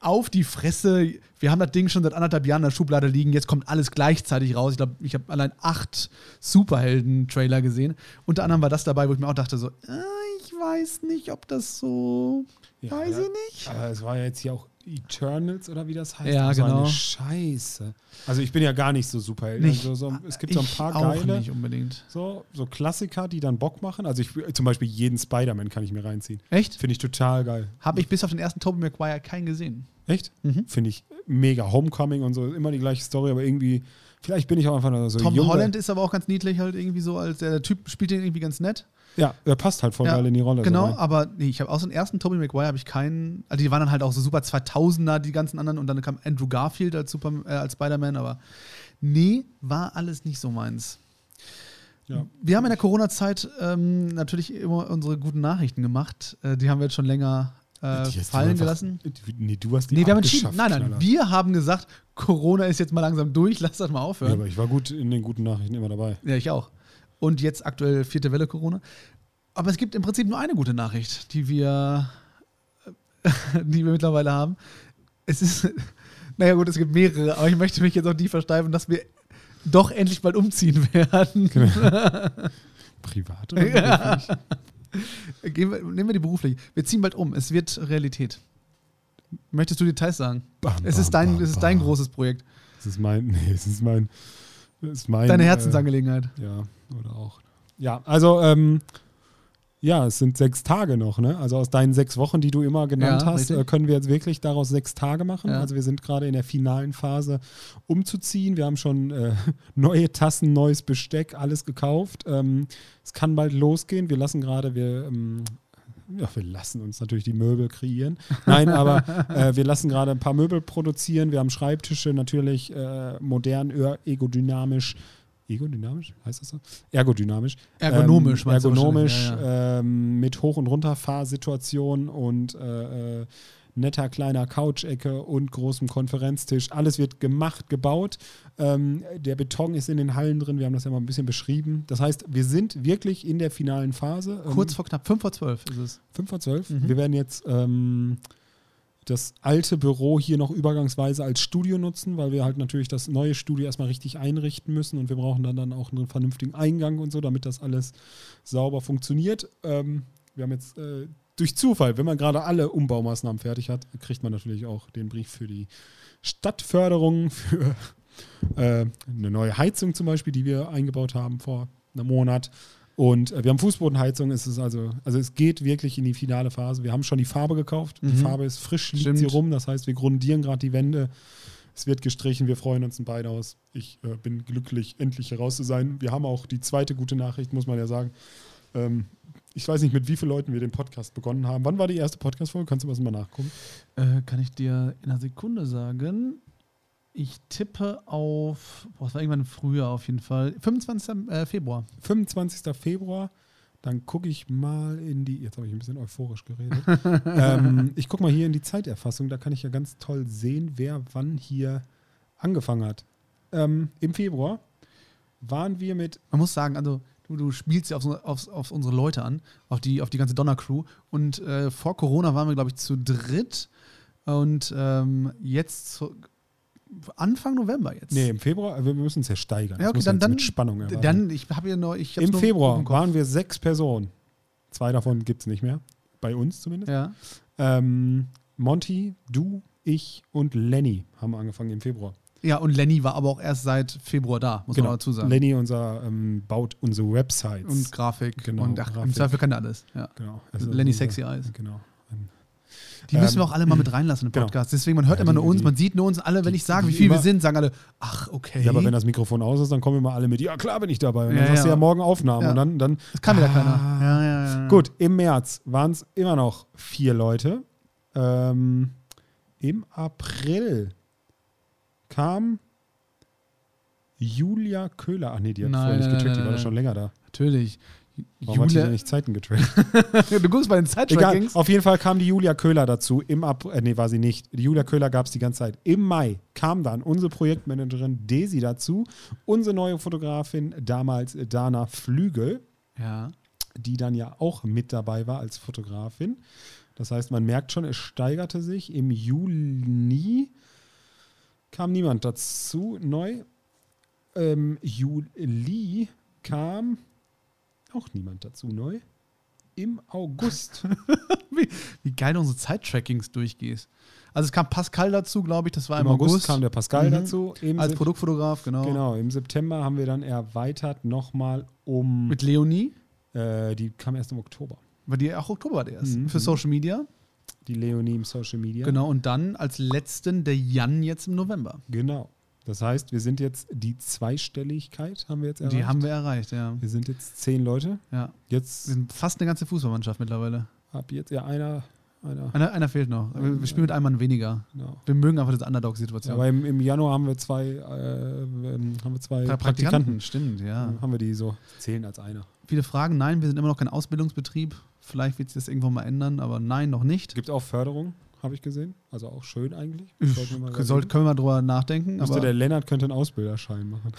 auf die Fresse. Wir haben das Ding schon seit anderthalb Jahren in der Schublade liegen. Jetzt kommt alles gleichzeitig raus. Ich glaube, ich habe allein acht Superhelden-Trailer gesehen. Unter anderem war das dabei, wo ich mir auch dachte so, äh, ich weiß nicht, ob das so, Ja, weiß ja. ich nicht. Aber es war ja jetzt hier auch Eternals oder wie das heißt. Ja, Also genau. Eine Scheiße. Also ich bin ja gar nicht so super. Nicht. Also so, es gibt so ein paar geile, nicht unbedingt. so, so Klassiker, die dann Bock machen. Also ich zum Beispiel jeden Spider-Man kann ich mir reinziehen. Echt? Finde ich total geil. Habe ich bis auf den ersten Tobey Maguire keinen gesehen. Echt? Mhm. Finde ich mega. Homecoming und so, immer die gleiche Story, aber irgendwie, vielleicht bin ich auch einfach nur so Tom jung. Holland ist aber auch ganz niedlich halt irgendwie so, als der Typ spielt den irgendwie ganz nett. Ja, der passt halt voll Ja, geil in die Rolle. Genau, So aber nee, ich habe außer den ersten Tobey Maguire habe ich keinen, also die waren dann halt auch so super 2000er, die ganzen anderen und dann kam Andrew Garfield als, Super, äh, als Spider-Man, aber nee, war alles nicht so meins. Ja. Wir haben in der Corona-Zeit ähm, natürlich immer unsere guten Nachrichten gemacht. Äh, die haben wir jetzt schon länger äh, fallen einfach- gelassen. Nee, du hast die Nee, wir haben entschieden. Nein, nein, Knaller. wir haben gesagt, Corona ist jetzt mal langsam durch, lass das mal Ja, aufhören. aber ich war gut in den guten Nachrichten immer dabei. Ja, ich auch. Und jetzt aktuell vierte Welle Corona. Aber es gibt im Prinzip nur eine gute Nachricht, die wir, die wir mittlerweile haben. Es ist, naja gut, es gibt mehrere, aber ich möchte mich jetzt auf die versteifen, dass wir doch endlich bald umziehen werden. Privat oder? Gehen wir, nehmen wir die berufliche. Wir ziehen bald um. Es wird Realität. Möchtest du Details sagen? Bam, Es ist dein, bam, es ist dein großes Projekt. Es ist mein, nee, es ist mein, es ist mein Deine äh, Herzensangelegenheit. Ja, oder auch. Ja, also, ähm, ja, es sind sechs Tage noch, ne? Also aus deinen sechs Wochen, die du immer genannt Ja, hast, richtig. äh, können wir jetzt wirklich daraus sechs Tage machen. Ja. Also wir sind gerade in der finalen Phase umzuziehen. Wir haben schon äh, neue Tassen, neues Besteck, alles gekauft. Ähm, es kann bald losgehen. Wir lassen gerade, wir ähm, ja, wir lassen uns natürlich die Möbel kreieren. Nein, aber äh, wir lassen gerade ein paar Möbel produzieren. Wir haben Schreibtische natürlich äh, modern, ö- egodynamisch. Heißt das so? Ergodynamisch. Ergonomisch, ähm, Ergonomisch, wahrscheinlich, ja, Ähm, mit Hoch- und Runterfahrsituation und äh, äh, netter kleiner Couch-Ecke und großem Konferenztisch. Alles wird gemacht, gebaut. Ähm, der Beton ist in den Hallen drin. Wir haben das ja mal ein bisschen beschrieben. Das heißt, wir sind wirklich in der finalen Phase. Ähm, Kurz vor knapp, 5 vor 12 ist es. 5 vor 12. Mhm. Wir werden jetzt ähm, das alte Büro hier noch übergangsweise als Studio nutzen, weil wir halt natürlich das neue Studio erstmal richtig einrichten müssen und wir brauchen dann, dann auch einen vernünftigen Eingang und so, damit das alles sauber funktioniert. Ähm, wir haben jetzt äh, durch Zufall, wenn man gerade alle Umbaumaßnahmen fertig hat, kriegt man natürlich auch den Brief für die Stadtförderung, für äh, eine neue Heizung zum Beispiel, die wir eingebaut haben vor einem Monat. Und äh, wir haben Fußbodenheizung, es ist also, also es geht wirklich in die finale Phase. Wir haben schon die Farbe gekauft. Die Mhm. Farbe ist frisch, liegt Stimmt. sie rum. Das heißt, wir grundieren gerade die Wände. Es wird gestrichen, wir freuen uns beide aus. Ich äh, bin glücklich, endlich hier raus zu sein. Wir haben auch die zweite gute Nachricht, muss man ja sagen. Ähm, ich weiß nicht, mit wie vielen Leuten wir den Podcast begonnen haben. Wann war die erste Podcast-Folge? Kannst du was mal nachgucken? Äh, kann ich dir in einer Sekunde sagen? Ich tippe auf, boah, es war irgendwann im Frühjahr auf jeden Fall, 25. Äh, Februar. 25. Februar. Dann gucke ich mal in die, jetzt habe ich ein bisschen euphorisch geredet. ähm, ich gucke mal hier in die Zeiterfassung, da kann ich ja ganz toll sehen, wer wann hier angefangen hat. Ähm, Im Februar waren wir mit, Man muss sagen, also du, du spielst ja auf, auf, auf unsere Leute an, auf die, auf die ganze Donner-Crew. Und äh, vor Corona waren wir, glaube ich, zu dritt. Und ähm, jetzt Anfang November jetzt. nee, im Februar, wir müssen es ja steigern. Ja, okay, man dann, dann, mit Spannung erwarten. dann, ich habe ja noch, ich Im nur Februar im waren wir sechs Personen. Zwei davon gibt es nicht mehr. Bei uns zumindest. Ja. Ähm, Monty, du, ich und Lenny haben angefangen im Februar. ja, und Lenny war aber auch erst seit Februar da, muss man auch dazu sagen. Genau. Lenny unser, ähm, baut unsere Websites. und Grafik. Genau, und ach, im Grafik. Zweifel kann er alles. Ja. genau. Lenny unser- Sexy Eyes. Genau. Die Ähm, müssen wir auch alle mal mit reinlassen im genau. Podcast. Deswegen, man hört Ja, immer die- nur uns, man sieht nur uns alle. Wenn ich sage, wie viel wir sind, sagen alle, ach, okay. Ja, aber wenn das Mikrofon aus ist, dann kommen immer alle mit, ja klar bin ich dabei. Und dann Ja, sagst du ja. morgen Aufnahme. Ja. Und dann, dann das kann wieder Ah. keiner. Ja, ja, ja. Gut, im März waren es immer noch vier Leute. Ähm, Im April kam Julia Köhler. Ach nee, die hat Nein, vorher nicht nein, die war doch schon länger da. Natürlich. Warum hat die Julia, nicht Zeiten getrackt? du guckst bei den Egal, Zeittrackings. auf jeden Fall kam die Julia Köhler dazu. Im April, äh, nee, war sie nicht. Die Julia Köhler gab es die ganze Zeit. Im Mai kam dann unsere Projektmanagerin Desi dazu, unsere neue Fotografin, damals Dana Flügel, Ja. die dann ja auch mit dabei war als Fotografin. Das heißt, man merkt schon, es steigerte sich. Im Juni kam niemand dazu neu. Ähm, Juli kam auch niemand dazu neu. Im August. Wie, wie geil du unsere Zeittrackings durchgehst. Also es kam Pascal dazu, glaube ich, das war Im im, August, August. kam der Pascal Mhm. dazu. Als Produktfotograf, genau. Genau, im September haben wir dann erweitert nochmal um. Mit Leonie, äh, die kam erst im Oktober. weil die auch Oktober war der erst. Mhm. Für Social Media. Die Leonie im Social Media. Genau. Und dann als letzten der Jan jetzt im November. Genau. Das heißt, wir sind jetzt die Zweistelligkeit haben wir jetzt erreicht. Die haben wir erreicht, ja. Wir sind jetzt zehn Leute. ja. Jetzt Wir sind fast eine ganze Fußballmannschaft mittlerweile. ab jetzt ja einer, einer. Einer, einer fehlt noch. Wir wir spielen mit einem Mann weniger. Genau. Wir mögen einfach diese Ja, Underdog-Situation. aber im, im Januar haben wir zwei, äh, ähm, haben wir zwei Pra- Praktikanten. stimmt, ja. Haben wir die so zählen als einer. Viele Fragen, nein, wir sind immer noch kein Ausbildungsbetrieb. Vielleicht wird sich das irgendwann mal ändern, aber nein, noch nicht. Gibt auch Förderung, habe ich gesehen. Also auch schön eigentlich. Üff, Sollten wir mal können wir mal drüber nachdenken. Müsste Aber, der Lennart könnte einen Ausbilderschein machen.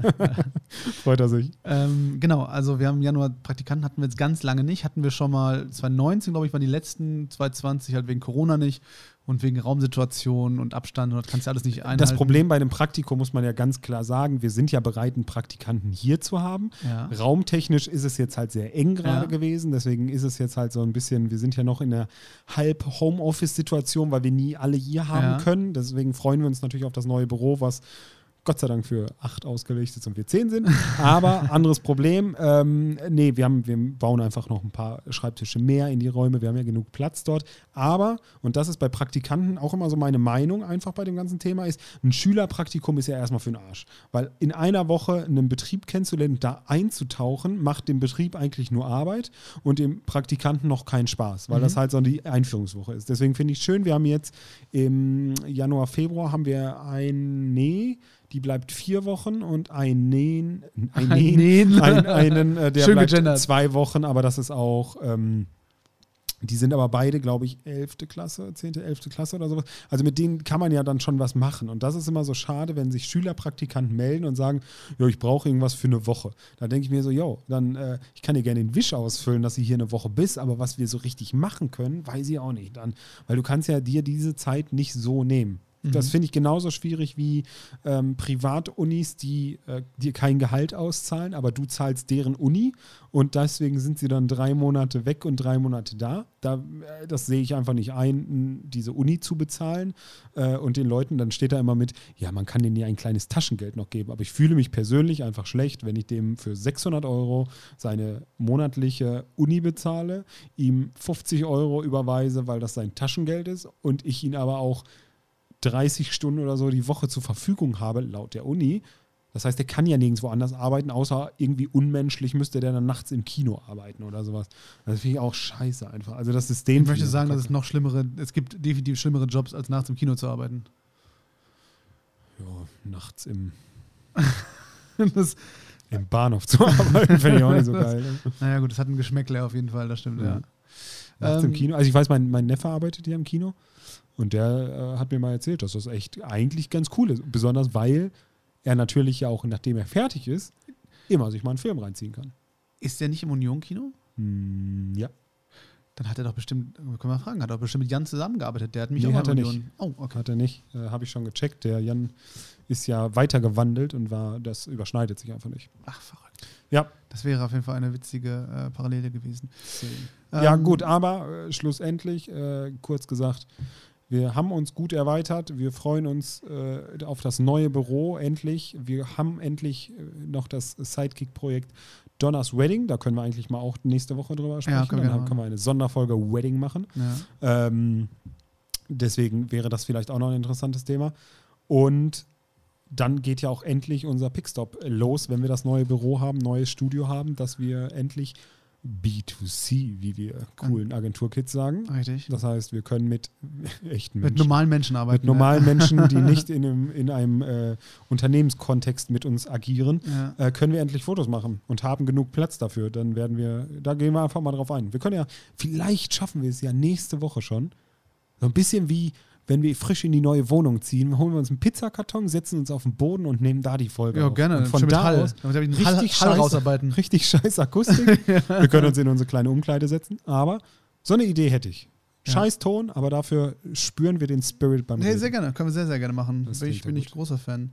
Freut er sich. ähm, genau, also wir haben im Januar Praktikanten, hatten wir jetzt ganz lange nicht. Hatten wir schon mal 2019, glaube ich, waren die letzten, 2020 halt wegen Corona nicht und wegen Raumsituation und Abstand und das kannst du alles nicht einhalten. Das Problem bei einem Praktikum muss man ja ganz klar sagen, wir sind ja bereit, einen Praktikanten hier zu haben. Ja. Raumtechnisch ist es jetzt halt sehr eng gerade Ja. gewesen, deswegen ist es jetzt halt so ein bisschen, wir sind ja noch in einer halb Homeoffice-Situation, weil wir nie alle hier haben Ja. können. Deswegen freuen wir uns natürlich auf das neue Büro, was Gott sei Dank für acht ausgelegt ist und wir zehn sind. Aber anderes Problem. Ähm, nee, wir, haben, wir bauen einfach noch ein paar Schreibtische mehr in die Räume. Wir haben ja genug Platz dort. Aber, und das ist bei Praktikanten auch immer so meine Meinung einfach bei dem ganzen Thema, ist, ein Schülerpraktikum ist ja erstmal für den Arsch. Weil in einer Woche einen Betrieb kennenzulernen, da einzutauchen, macht dem Betrieb eigentlich nur Arbeit und dem Praktikanten noch keinen Spaß, weil das halt so die Einführungswoche ist. Deswegen finde ich schön, wir haben jetzt im Januar, Februar haben wir ein Nee, die bleibt vier Wochen und ein Nähen, ein Ein Nähen, ein, einen, äh, der Schön bleibt gegendert. zwei Wochen, aber das ist auch, ähm, die sind aber beide, glaube ich, 11. Klasse, 10., 11. Klasse oder sowas. Also mit denen kann man ja dann schon was machen. Und das ist immer so schade, wenn sich Schülerpraktikanten melden und sagen, jo, ich brauche irgendwas für eine Woche. Da denke ich mir so, jo, dann, äh, ich kann dir gerne den Wisch ausfüllen, dass sie hier eine Woche bist, aber was wir so richtig machen können, weiß ich auch nicht. Dann, weil du kannst ja dir diese Zeit nicht so nehmen. Das Mhm. finde ich genauso schwierig wie ähm, Privatunis, die äh, dir kein Gehalt auszahlen, aber du zahlst deren Uni und deswegen sind sie dann drei Monate weg und drei Monate da. da äh, das sehe ich einfach nicht ein, diese Uni zu bezahlen äh, und den Leuten, dann steht da immer mit, ja, man kann denen ja ein kleines Taschengeld noch geben, aber ich fühle mich persönlich einfach schlecht, wenn ich dem für 600 Euro seine monatliche Uni bezahle, ihm 50 Euro überweise, weil das sein Taschengeld ist und ich ihn aber auch 30 Stunden oder so die Woche zur Verfügung habe, laut der Uni. Das heißt, der kann ja nirgendwo anders arbeiten, außer irgendwie unmenschlich müsste der dann nachts im Kino arbeiten oder sowas. Das finde ich auch scheiße einfach. Also das System. Ich möchte sagen, dass es noch schlimmere, es gibt definitiv schlimmere Jobs, als nachts im Kino zu arbeiten. ja, nachts im, das, im Bahnhof zu arbeiten, finde ich auch nicht so geil. Ne? naja, gut, das hat ein Geschmäckle auf jeden Fall, das stimmt, ja. Ja. Nachts im Ähm, Kino. Also ich weiß, mein, mein Neffe arbeitet hier im Kino und der äh, hat mir mal erzählt, dass das echt eigentlich ganz cool ist. Besonders weil er natürlich ja auch, nachdem er fertig ist, immer sich mal einen Film reinziehen kann. Ist der nicht im Union-Kino? Hm, ja. Dann hat er doch bestimmt, können wir fragen, hat er doch bestimmt mit Jan zusammengearbeitet. Der hat mich Nee, auch hat er Union. Oh, okay. Hat er nicht. Äh, Habe ich schon gecheckt. Der Jan ist ja weitergewandelt und war, das überschneidet sich einfach nicht. Ach, verrückt. Ja. Das wäre auf jeden Fall eine witzige äh, Parallele gewesen. ja, Ähm, gut, aber äh, schlussendlich, äh, kurz gesagt, wir haben uns gut erweitert. Wir freuen uns äh, auf das neue Büro endlich. Wir haben endlich äh, noch das Sidekick-Projekt Donner's Wedding. Da können wir eigentlich mal auch nächste Woche drüber sprechen. können wir Dann gerne können wir eine Sonderfolge Wedding machen. Ja. Ähm, deswegen wäre das vielleicht auch noch ein interessantes Thema. Und dann geht ja auch endlich unser Pickstop los, wenn wir das neue Büro haben, neues Studio haben, dass wir endlich B2C, wie wir coolen Agenturkids sagen. Richtig. Das heißt, wir können mit echten mit Menschen, normalen Menschen mit arbeiten. normalen Menschen, die nicht in einem, in einem äh, Unternehmenskontext mit uns agieren, Ja. Ja. äh, können wir endlich Fotos machen und haben genug Platz dafür. Dann werden wir, da gehen wir einfach mal drauf ein. Wir können ja, vielleicht schaffen wir es ja nächste Woche schon. So ein bisschen wie, wenn wir frisch in die neue Wohnung ziehen, holen wir uns einen Pizzakarton, setzen uns auf den Boden und nehmen da die Folge Ja, auf. gerne. Und von da Hall. aus richtig Hall, Hall scheiße. rausarbeiten. richtig scheiß Akustik. wir können uns in unsere kleine Umkleide setzen, aber so eine Idee hätte ich. Ja. Scheiß Ton, aber dafür spüren wir den Spirit beim Nee, Reden. sehr gerne. Können wir sehr, sehr gerne machen. Das ich, bin ja ich großer Fan.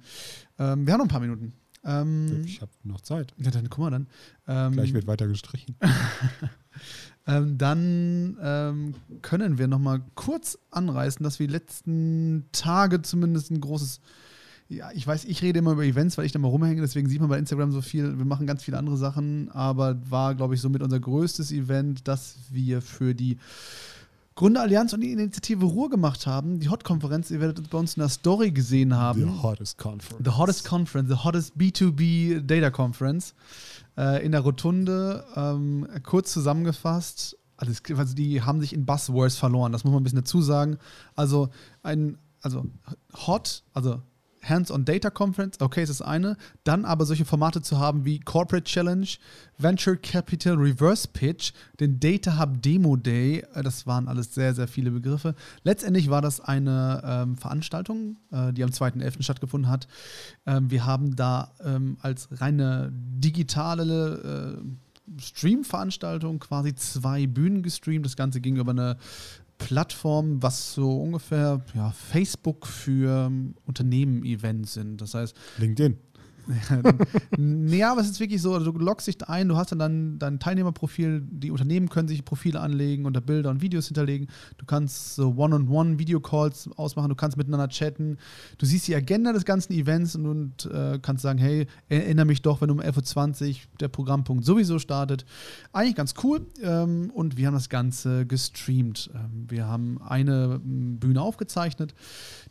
Ähm, wir haben noch ein paar Minuten. Ähm, Ich habe noch Zeit. ja, dann guck mal dann. Ähm, Gleich wird weiter gestrichen. Ähm, dann ähm, können wir noch mal kurz anreißen, dass wir die letzten Tage zumindest ein großes ja, ich weiß, ich rede immer über Events, weil ich da mal rumhänge, deswegen sieht man bei Instagram so viel. Wir machen ganz viele andere Sachen, aber war, glaube ich, somit unser größtes Event, das wir für die Gründerallianz und die Initiative Ruhr gemacht haben. Die Hot-Konferenz, ihr werdet es bei uns in der Story gesehen haben. The hottest conference. The hottest conference, the hottest B2B Data Conference äh, in der Rotunde. Ähm, kurz zusammengefasst, alles, also die haben sich in Buzzwords verloren, das muss man ein bisschen dazu sagen. Also ein, also hot, also Hands-on Data Conference, okay, ist das eine. Dann aber solche Formate zu haben wie Corporate Challenge, Venture Capital Reverse Pitch, den Data Hub Demo Day, äh, das waren alles sehr, sehr viele Begriffe. Letztendlich war das eine ähm, Veranstaltung, äh, die am 2.11. stattgefunden hat. Ähm, wir haben da ähm, als reine digitale äh, Stream-Veranstaltung quasi zwei Bühnen gestreamt. Das Ganze ging über eine Plattform, was so ungefähr ja, Facebook für ähm, Unternehmen-Events sind. Das heißt, LinkedIn. ja, aber es ist wirklich so, also du loggst dich ein, du hast dann dein, dein Teilnehmerprofil, die Unternehmen können sich Profile anlegen und da Bilder und Videos hinterlegen. Du kannst so One-on-One-Videocalls ausmachen, du kannst miteinander chatten. Du siehst die Agenda des ganzen Events und, und äh, kannst sagen, hey, erinnere mich doch, wenn um 11.20 Uhr der Programmpunkt sowieso startet. Eigentlich ganz cool ähm, und wir haben das Ganze gestreamt. Ähm, wir haben eine m, Bühne aufgezeichnet,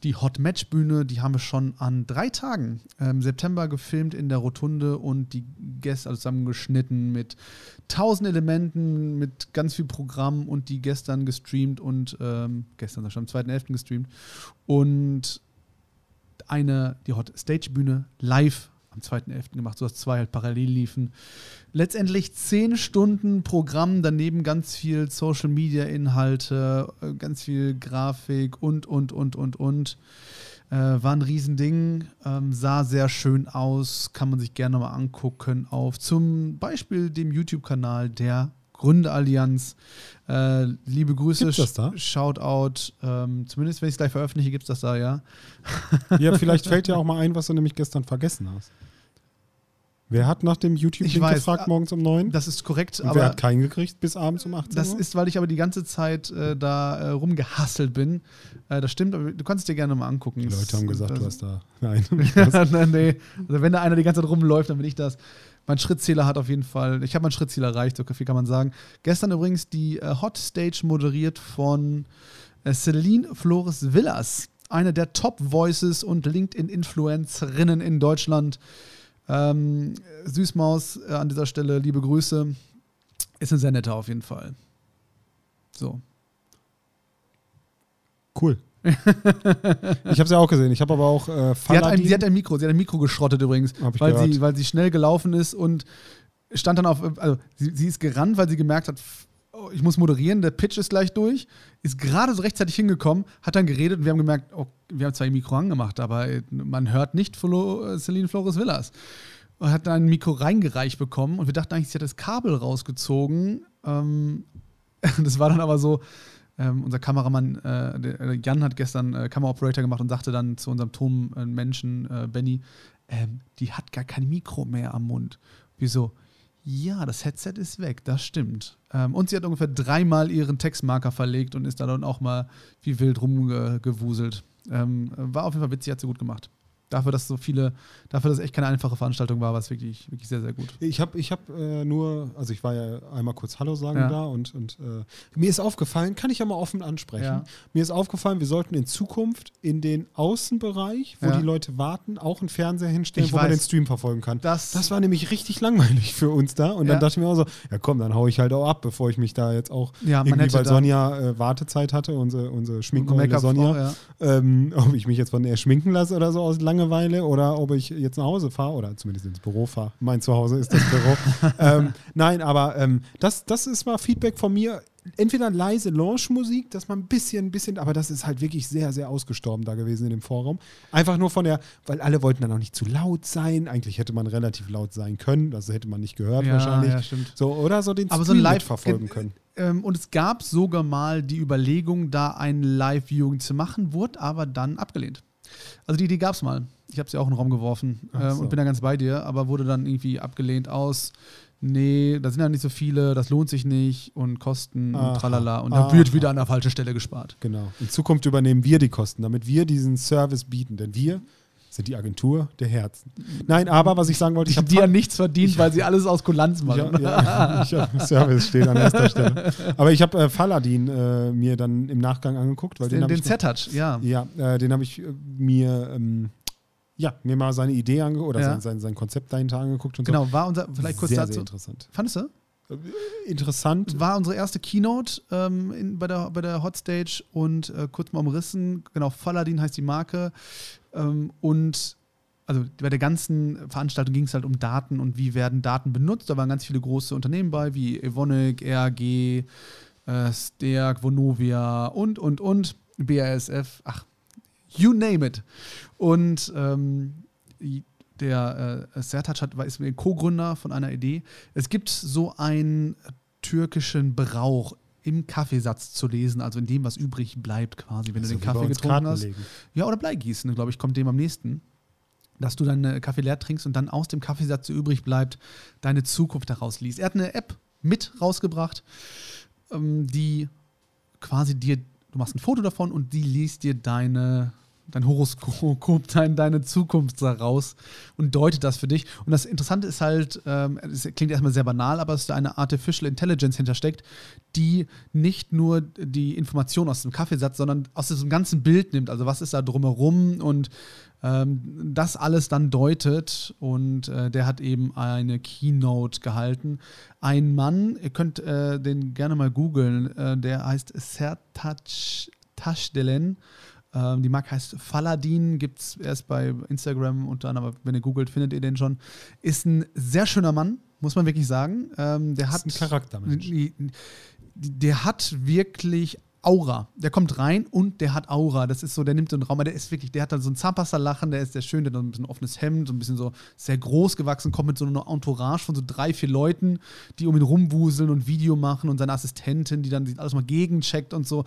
die Hot Match Bühne, die haben wir schon an drei Tagen im September gefilmt in der Rotunde und die Gäste also zusammengeschnitten mit tausend Elementen, mit ganz viel Programm und die gestern gestreamt und ähm, gestern schon am 2.11. gestreamt und eine, die Hot Stage Bühne live am 2.11. gemacht, sodass zwei halt parallel liefen. Letztendlich zehn Stunden Programm, daneben ganz viel Social Media Inhalte, äh, ganz viel Grafik und, und, und, und, und. Äh, war ein Riesending, ähm, sah sehr schön aus, kann man sich gerne mal angucken auf zum Beispiel dem YouTube-Kanal der Gründerallianz. Äh, liebe Grüße, Gibt's das da? Shoutout. Ähm, zumindest wenn ich es gleich veröffentliche, gibt es das da, ja. Ja, vielleicht fällt dir auch mal ein, was du nämlich gestern vergessen hast. Wer hat nach dem YouTube-Link gefragt ah, morgens um 9? Das ist korrekt, Und wer aber hat keinen gekriegt bis abends um 18 das Uhr? ist, weil ich aber die ganze Zeit äh, da äh, rumgehasselt bin. Äh, das stimmt, aber du kannst es dir gerne mal angucken. Die Leute haben gesagt, das, du hast da. Nein. Nein, nee. Also wenn da einer die ganze Zeit rumläuft, dann bin ich das. Mein Schrittzähler hat auf jeden Fall, ich habe meinen Schrittziel erreicht, so viel kann man sagen. Gestern übrigens die äh, Hot Stage moderiert von äh, Celine Flores Villas, eine der Top Voices und LinkedIn-Influencerinnen in Deutschland. Ähm, Süßmaus äh, an dieser Stelle, liebe Grüße. Ist eine sehr nette auf jeden Fall. So. Cool. ich habe es ja auch gesehen. Ich habe aber auch äh, Sie hat, ein, sie hat ein Mikro, sie hat ein Mikro geschrottet übrigens, weil gehört. sie, weil sie schnell gelaufen ist und stand dann auf, also sie, sie ist gerannt, weil sie gemerkt hat, oh, ich muss moderieren, der Pitch ist gleich durch, ist gerade so rechtzeitig hingekommen, hat dann geredet und wir haben gemerkt, oh, wir haben zwar ihr Mikro angemacht, aber äh, man hört nicht Flo, äh, Celine Flores Villas. Und hat dann ein Mikro reingereicht bekommen und wir dachten eigentlich, sie hat das Kabel rausgezogen. Ähm, das war dann aber so, ähm, unser Kameramann äh, der, äh, Jan hat gestern äh, Kameraoperator gemacht und sagte dann zu unserem Tonmenschen äh, Benny, ähm, die hat gar kein Mikro mehr am Mund. Wieso? Ja, das Headset ist weg, das stimmt. Ähm, und sie hat ungefähr dreimal ihren Textmarker verlegt und ist da dann auch mal wie wild rumgewuselt. Ähm, war auf jeden Fall witzig, hat sie gut gemacht. Dafür, dass so viele, dafür, dass es echt keine einfache Veranstaltung war, war es wirklich, wirklich sehr, sehr gut. Ich habe ich hab, äh, nur, also ich war ja einmal kurz Hallo sagen Ja. da und, und äh, mir ist aufgefallen, kann ich ja mal offen ansprechen, Ja. mir ist aufgefallen, wir sollten in Zukunft in den Außenbereich, wo Ja. die Leute warten, auch einen Fernseher hinstellen, Ich wo man weiß. den Stream verfolgen kann. Das, Das war nämlich richtig langweilig für uns da und dann dachte ich mir auch so, ja komm, dann hau ich halt auch ab, bevor ich mich da jetzt auch man irgendwie, weil Sonja äh, Wartezeit hatte, unsere, unsere Make-up-Frau, Sonja, ja. ähm, ob ich mich jetzt von ihr schminken lasse oder so aus Langeweile oder ob ich jetzt nach Hause fahre oder zumindest ins Büro fahre. Mein Zuhause ist das Büro. ähm, nein, aber ähm, das, das ist mal Feedback von mir. Entweder leise Launch-Musik, dass man ein bisschen, ein bisschen, aber das ist halt wirklich sehr, sehr ausgestorben da gewesen in dem Forum. Einfach nur von der, weil alle wollten dann auch nicht zu laut sein. Eigentlich hätte man relativ laut sein können, das hätte man nicht gehört Ja, wahrscheinlich. ja, stimmt. So, oder so den Aber so ein Live- verfolgen können. Ähm, und es gab sogar mal die Überlegung, da ein Live-Viewing zu machen, wurde aber dann abgelehnt. Also die Idee gab es mal. Ich habe sie auch in den Raum geworfen ähm, so. und bin da ganz bei dir, aber wurde dann irgendwie abgelehnt aus. Nee, da sind ja nicht so viele, das lohnt sich nicht und Kosten Aha. und tralala. Und da Aha. wird wieder an der falschen Stelle gespart. Genau. In Zukunft übernehmen wir die Kosten, damit wir diesen Service bieten. Denn wir sind die Agentur der Herzen. Nein, aber was ich sagen wollte, ich habe die ja nichts verdient, weil sie alles aus Kulanz machen. ja, ja, ich hab, Service steht an erster Stelle. Aber ich habe äh, Faladin äh, mir dann im Nachgang angeguckt, weil den, den den ich Z-Touch, ja. ja, äh, den habe ich äh, mir ähm, ja mir mal seine Idee angeguckt oder Ja. sein, sein, sein Konzept dahinter angeguckt und Genau, war unser, vielleicht so. kurz sehr, dazu. sehr interessant. Fandest du? Interessant. War unsere erste Keynote ähm, in, bei, der, bei der Hot Stage und äh, kurz mal umrissen. Genau, Faladin heißt die Marke. Ähm, und also bei der ganzen Veranstaltung ging es halt um Daten und wie werden Daten benutzt. Da waren ganz viele große Unternehmen bei, wie Evonik, RAG, äh, Sterk, Vonovia und, und, und, BASF. Ach, you name it. Und ähm, der äh, Sertac hat, ist mir Co-Gründer von einer Idee. Es gibt so einen türkischen Brauch im Kaffeesatz zu lesen, also in dem, was übrig bleibt quasi, wenn Also du den Kaffee getrunken Karten hast. legen. Ja, oder Bleigießen, glaube ich, kommt dem am nächsten. Dass du deinen Kaffee leer trinkst und dann aus dem Kaffeesatz, der übrig bleibt, deine Zukunft daraus liest. Er hat eine App mit rausgebracht, ähm, die quasi dir, du machst ein Foto davon und die liest dir deine, dein Horoskop, dein, deine Zukunft daraus und deutet das für dich. Und das Interessante ist halt, ähm, es klingt erstmal sehr banal, aber es ist eine Artificial Intelligence hintersteckt, die nicht nur die Information aus dem Kaffeesatz, sondern aus diesem ganzen Bild nimmt. Also was ist da drumherum und ähm, das alles dann deutet. Und äh, der hat eben eine Keynote gehalten. Ein Mann, ihr könnt äh, den gerne mal googeln, äh, der heißt Sertac Tashdelen. Ähm, die Marke heißt Faladin, gibt es erst bei Instagram unter anderem, aber wenn ihr googelt, findet ihr den schon. Ist ein sehr schöner Mann, muss man wirklich sagen. Ähm, der hat ist ein Charaktermensch. die- die- Der hat wirklich Aura. Der kommt rein und der hat Aura. Das ist so, der nimmt so einen Raum, der ist wirklich, der hat dann so ein Zahnpasta-Lachen, der ist sehr schön, der hat dann ein bisschen offenes Hemd, so ein bisschen so sehr groß gewachsen, kommt mit so einer Entourage von so drei, vier Leuten, die um ihn rumwuseln und Video machen und seine Assistentin, die dann alles mal gegencheckt und so.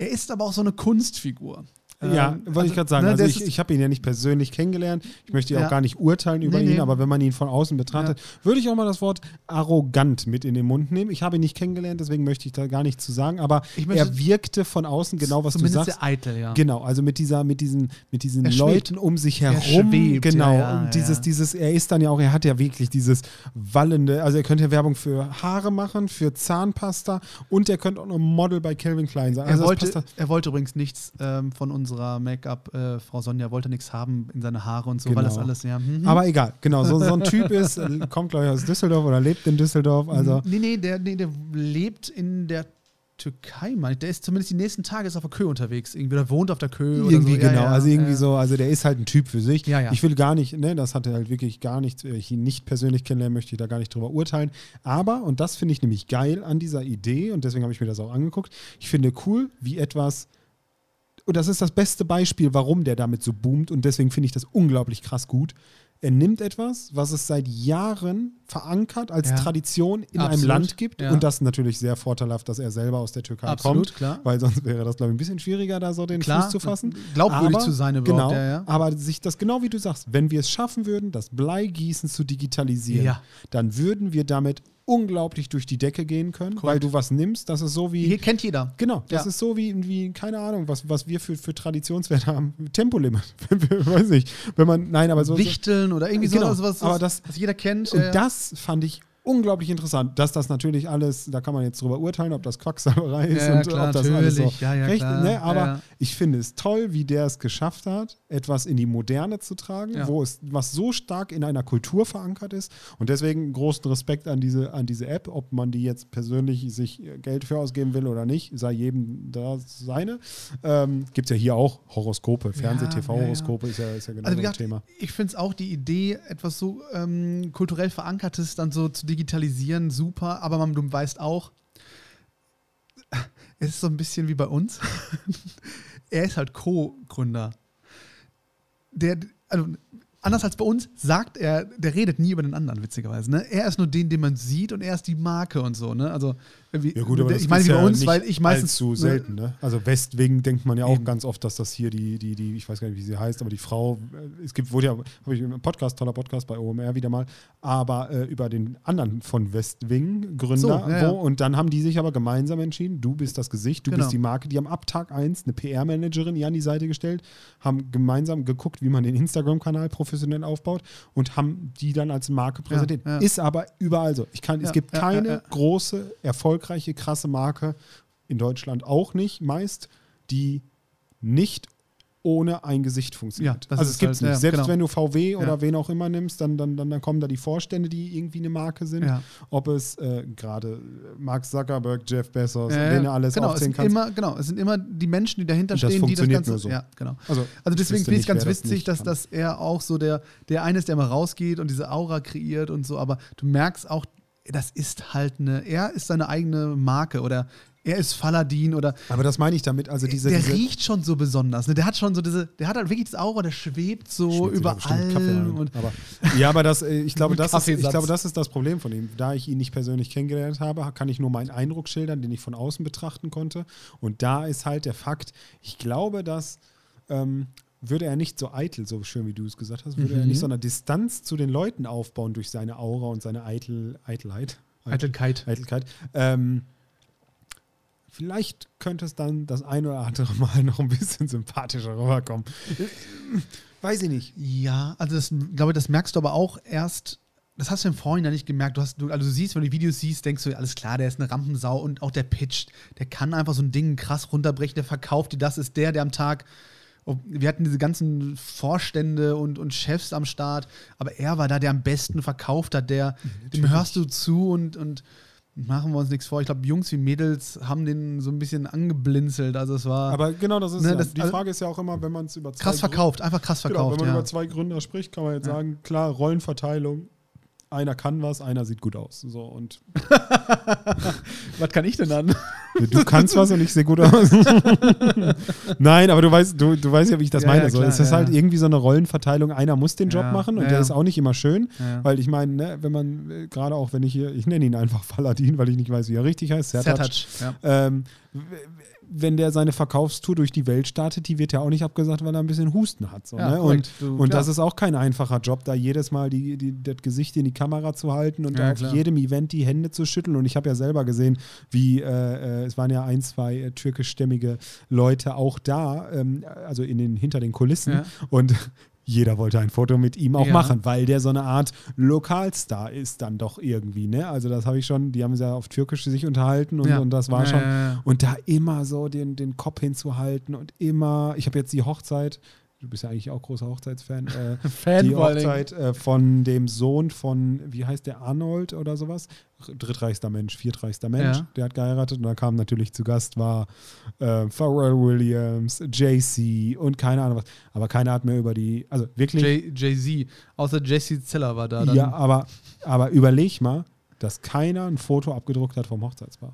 Er ist aber auch so eine Kunstfigur. Ja, Ähm, wollte ich gerade sagen. ne, Also ich, ich habe ihn ja nicht persönlich kennengelernt. Ich möchte ja Ja. auch gar nicht urteilen über Nee, ihn, nee. aber wenn man ihn von außen betrachtet, würde ich auch mal das Wort arrogant mit in den Mund nehmen. Ich habe ihn nicht kennengelernt, deswegen möchte ich da gar nichts zu sagen, aber er wirkte von außen genau, was du sagst. sehr eitel, ja. Genau, also mit dieser, mit diesen, mit diesen Er. Leuten um sich Er herum. genau. ja, ja, und dieses, ja. dieses, er ist dann ja auch, er hat ja wirklich dieses wallende, also er könnte ja Werbung für Haare machen, für Zahnpasta und er könnte auch noch Model bei Calvin Klein sein. Er, Also das wollte, er wollte übrigens nichts ähm, von unserer Make-up-Frau Sonja, wollte nichts haben in seine Haare und so, weil das Genau. alles, ja. mhm. Aber egal, genau, so, so ein Typ ist, äh, kommt glaube ich aus Düsseldorf oder lebt in Düsseldorf, also Nee, nee, der, nee, der lebt in der Türkei, meine ich. Der ist zumindest die nächsten Tage ist auf der Kö unterwegs. Irgendwie, der wohnt auf der Kö oder irgendwie so. Ja, genau, ja, also irgendwie ja. so, also der ist halt ein Typ für sich. Ich will gar nicht, ne, das hat er halt wirklich gar nicht, äh, ich ihn nicht persönlich kennenlernen, möchte ich da gar nicht drüber urteilen. Aber, und das finde ich nämlich geil an dieser Idee, und deswegen habe ich mir das auch angeguckt, ich finde cool, wie etwas, und das ist das beste Beispiel, warum der damit so boomt, und deswegen finde ich das unglaublich krass gut. Er nimmt etwas, was es seit Jahren verankert als Ja. Tradition in einem Absolut, Land gibt. ja. Und das ist natürlich sehr vorteilhaft, dass er selber aus der Türkei Absolut, kommt. klar. Weil sonst wäre das, glaube ich, ein bisschen schwieriger, da so den Klar, Fuß zu fassen. glaubwürdig aber, zu sein überhaupt, Genau, ja, aber sich das genau wie du sagst, wenn wir es schaffen würden, das Bleigießen zu digitalisieren, dann würden wir damit unglaublich durch die Decke gehen können, Korrekt. weil du was nimmst, das ist so wie Hier kennt jeder. Genau, das Ja. ist so wie, wie, keine Ahnung, was, was wir für, für Traditionswerte haben. Tempolimit. Weiß nicht. Wenn man, nein, aber so. Wichteln oder irgendwie Genau, so, was, was, aber das- was jeder kennt. und ja. das fand ich unglaublich interessant, dass das natürlich alles, da kann man jetzt drüber urteilen, ob das Quacksalberei ist Ja, und klar, ob das alles so. Ja, ja, recht, ne? aber Ja, ich finde es toll, wie der es geschafft hat, etwas in die Moderne zu tragen, wo es was so stark in einer Kultur verankert ist und deswegen großen Respekt an diese an diese App, ob man die jetzt persönlich sich Geld für ausgeben will oder nicht, sei jedem da seine. Ähm, Gibt es ja hier auch Horoskope, Fernseh-TV-Horoskope ist ja, ist ja genau Also wie so ein gesagt, Thema. ich finde es auch die Idee, etwas so ähm, kulturell Verankertes dann so zu digitalisieren, super. Aber man, du weißt auch, es ist so ein bisschen wie bei uns. er ist halt Co-Gründer. Der, also anders als bei uns, sagt er, der redet nie über den anderen, witzigerweise. Ne? Er ist nur den, den man sieht und er ist die Marke und so. Ne? Also, wie, Ja gut, aber das ich meine, ist wie bei ja uns, nicht weil ich meistens. allzu ne, selten, ne? Also Westwing denkt man ja auch Eben. ganz oft, dass das hier die, die, die, ich weiß gar nicht, wie sie heißt, aber die Frau, äh, es gibt, wurde ja, habe ich einen Podcast, toller Podcast bei OMR wieder mal, aber äh, über den anderen von Westwing, Gründer, So, ja, ja. wo, und dann haben die sich aber gemeinsam entschieden, du bist das Gesicht, du Genau. bist die Marke, die haben ab Tag 1 eine PR-Managerin ihr an die Seite gestellt, haben gemeinsam geguckt, wie man den Instagram-Kanal professionell aufbaut und haben die dann als Marke präsentiert. ja. Ist aber überall so. Ich kann, es Ja, gibt ja, keine ja, ja. Erfolgreiche, krasse Marke, in Deutschland auch nicht meist, die nicht ohne ein Gesicht funktioniert. Ja, das also es gibt es halt- nicht. ja, Selbst genau. wenn du VW oder Ja. wen auch immer nimmst, dann, dann, dann, dann kommen da die Vorstände, die irgendwie eine Marke sind. Ob es äh, gerade Mark Zuckerberg, Jeff Bezos, Ja, du alles genau, aufzählen sind kannst. immer, genau, es sind immer die Menschen, die dahinter das stehen, die das Ganze. so. Ja, genau. Also, Also deswegen finde ich ganz das witzig, nicht dass, dass er auch so der, der eine ist, der mal rausgeht und diese Aura kreiert und so, aber du merkst auch, das ist halt eine, er ist seine eigene Marke oder er ist Faladin oder aber das meine ich damit, also diese, der diese riecht schon so besonders. Ne? Der hat schon so diese, der hat halt wirklich das Aura, der schwebt so überall. Und aber, ja, aber das, äh, ich, glaube, das ist, ich glaube, das ist das Problem von ihm. Da ich ihn nicht persönlich kennengelernt habe, kann ich nur meinen Eindruck schildern, den ich von außen betrachten konnte. Und da ist halt der Fakt, ich glaube, dass ähm, würde er nicht so eitel, so schön wie du es gesagt hast, würde er Mhm. nicht so eine Distanz zu den Leuten aufbauen durch seine Aura und seine Eitel, Eitelheit. Eitelkeit. Eitelkeit. Ähm, vielleicht könnte es dann das ein oder andere Mal noch ein bisschen sympathischer rüberkommen. Weiß ich nicht. Ja, also das glaube, das merkst du aber auch erst. Das hast du im Vorhinein nicht gemerkt. Du hast, du, also du siehst, wenn du die Videos siehst, denkst du, alles klar, der ist eine Rampensau und auch der pitcht. Der kann einfach so ein Ding krass runterbrechen, der verkauft die. Das ist der, der am Tag. Wir hatten diese ganzen Vorstände und, und Chefs am Start, aber er war da, der am besten verkauft hat, der, dem hörst du zu und, und machen wir uns nichts vor. Ich glaube, Jungs wie Mädels haben den so ein bisschen angeblinzelt. Also es war Aber genau, das ist Ne, ja. das- die also- Frage ist ja auch immer, wenn man es über zwei krass verkauft, einfach krass Genau, verkauft. wenn man ja. über zwei Gründer spricht, kann man jetzt sagen, klar, Rollenverteilung. Einer kann was, einer sieht gut aus. So und Was kann ich denn dann? Du kannst was und ich sehe gut aus. Nein, aber du weißt, du, du weißt ja, wie ich das Ja, meine. ja, so, klar, es ist ja, halt ja. irgendwie so eine Rollenverteilung. Einer muss den Job machen und der ist auch nicht immer schön. Weil ich meine, ne, wenn man, gerade auch wenn ich hier, ich nenne ihn einfach Paladin, weil ich nicht weiß, wie er richtig heißt, Sertac. Ähm, wenn der seine Verkaufstour durch die Welt startet, die wird ja auch nicht abgesagt, weil er ein bisschen Husten hat. So, Ja, ne? Und, Du- und das ist auch kein einfacher Job, da jedes Mal die, die, das Gesicht in die Kamera zu halten und Ja, auf klar. jedem Event die Hände zu schütteln. Und ich habe ja selber gesehen, wie äh, äh, es waren ja ein, zwei äh, türkischstämmige Leute auch da, ähm, also in den, hinter den Kulissen. Ja. Und jeder wollte ein Foto mit ihm auch Ja. machen, weil der so eine Art Lokalstar ist dann doch irgendwie. Ne? Also das habe ich schon, die haben sich ja auf Türkisch sich unterhalten und, Ja. und das war schon. Und da immer so den, den Kopf hinzuhalten und immer, ich habe jetzt die Hochzeit, du bist ja eigentlich auch großer Hochzeitsfan, äh, Fan die. Hochzeit äh, von dem Sohn von, wie heißt der, Arnold oder sowas? Drittreichster Mensch, viertreichster Mensch, Ja. der hat geheiratet und da kam natürlich zu Gast, war äh, Pharrell Williams, JC und keine Ahnung was. Aber keiner hat mehr über die, also wirklich, Jay- Jay-Z, außer Jesse Zeller war da. Dann. ja, aber, aber überleg mal, dass keiner ein Foto abgedruckt hat vom Hochzeitspaar.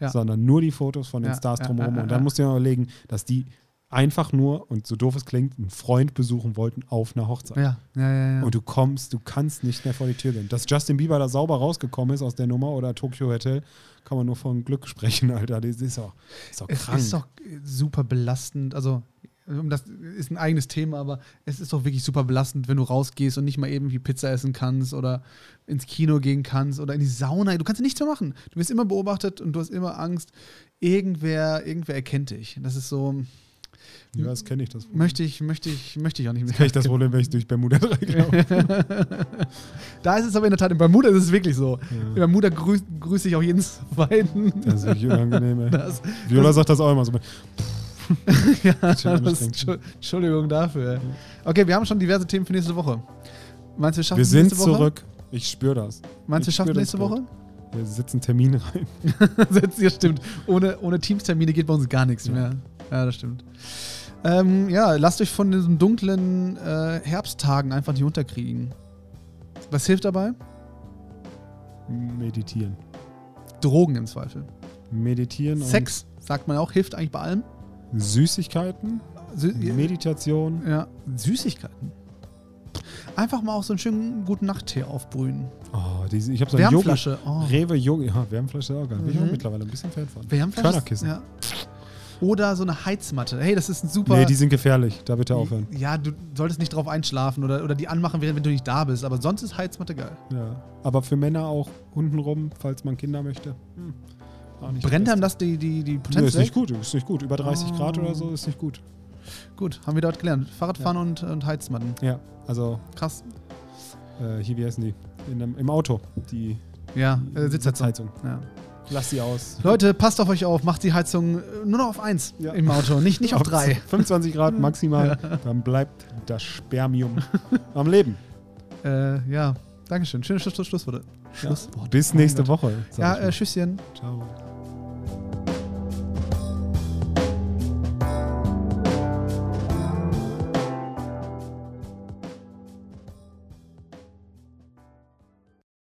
Ja. Sondern nur die Fotos von den Ja, Stars drumherum. und dann musst du dir überlegen, dass die einfach nur, und so doof es klingt, einen Freund besuchen wollten auf einer Hochzeit. ja, ja, ja. ja. Und du kommst, du kannst nicht mehr vor die Tür gehen. Dass Justin Bieber da sauber rausgekommen ist aus der Nummer oder Tokyo Hotel, kann man nur von Glück sprechen, Alter. Das ist doch, ist doch es krank. ist doch super belastend. Also, das ist ein eigenes Thema, aber es ist doch wirklich super belastend, wenn du rausgehst und nicht mal eben wie Pizza essen kannst oder ins Kino gehen kannst oder in die Sauna. Du kannst nichts mehr machen. Du wirst immer beobachtet und du hast immer Angst, irgendwer, irgendwer erkennt dich. Das ist so, ja, das kenne ich. Das möchte ich, möchte ich, möchte ich auch nicht mehr. kenn ich das Problem, wenn ich durch Bermuda laufe. Da ist es aber in der Tat, in Bermuda ist es wirklich so. In Ja. Bermuda grüß, grüße ich auch jeden zweiten. Das ist wirklich unangenehm, ey. Das, Viola sagt das auch immer so. ja, das, Entschuldigung dafür. Okay, wir haben schon diverse Themen für nächste Woche. Meinst du, wir schaffen Wir es sind nächste Woche? zurück. Ich spüre das. Meinst du, wir schaffen nächste das Woche? Wir setzen Termin rein. Ihr, stimmt. Ohne, ohne Teamstermine geht bei uns gar nichts Ja. mehr. Ja, das stimmt. Ähm, ja, lasst euch von diesen dunklen äh, Herbsttagen einfach nicht unterkriegen. Was hilft dabei? Meditieren. Drogen im Zweifel. Meditieren Sex, sagt man auch, hilft eigentlich bei allem. Süßigkeiten, Sü Meditation. ja, Süßigkeiten. Einfach mal auch so einen schönen guten Nachttee aufbrühen. Oh, diese, ich habe so ein Yogi. Wärmflasche. Oh. Rewe Yogi. Ja, Wärmflasche ist auch geil. Bin ich Mhm. auch mittlerweile ein bisschen Fan von. Wärmflasche. Körnerkissen. Ja. Oder so eine Heizmatte. Hey, das ist ein super. Nee, die sind gefährlich. Da bitte aufhören. Ja, du solltest nicht drauf einschlafen oder, oder die anmachen, während wenn du nicht da bist. Aber sonst ist Heizmatte geil. Ja. Aber für Männer auch untenrum, falls man Kinder möchte. Hm. Brennt einem das die, die, die Nee, Potenz ist weg? nicht gut. Ist nicht gut. Über 30 Oh. Grad oder so ist nicht gut. Gut, haben wir dort gelernt. Fahrradfahren und, und Heizmatten. Ja, also Krass. äh, hier, wie heißen die? In einem, Im Auto. Die Ja, äh, Sitzheizung. Sitzheizung. Ja. Lass sie aus. Leute, passt auf euch auf. Macht die Heizung äh, nur noch auf 1 Ja. im Auto, nicht, nicht auf 3. 25 Grad maximal. Dann bleibt das Spermium am Leben. Äh, ja, Dankeschön. Schönes Schluss, Schluss, Schlusswort. Ja. Schlusswort. Bis nächste. Woche. Ja, äh, Tschüsschen. Ciao.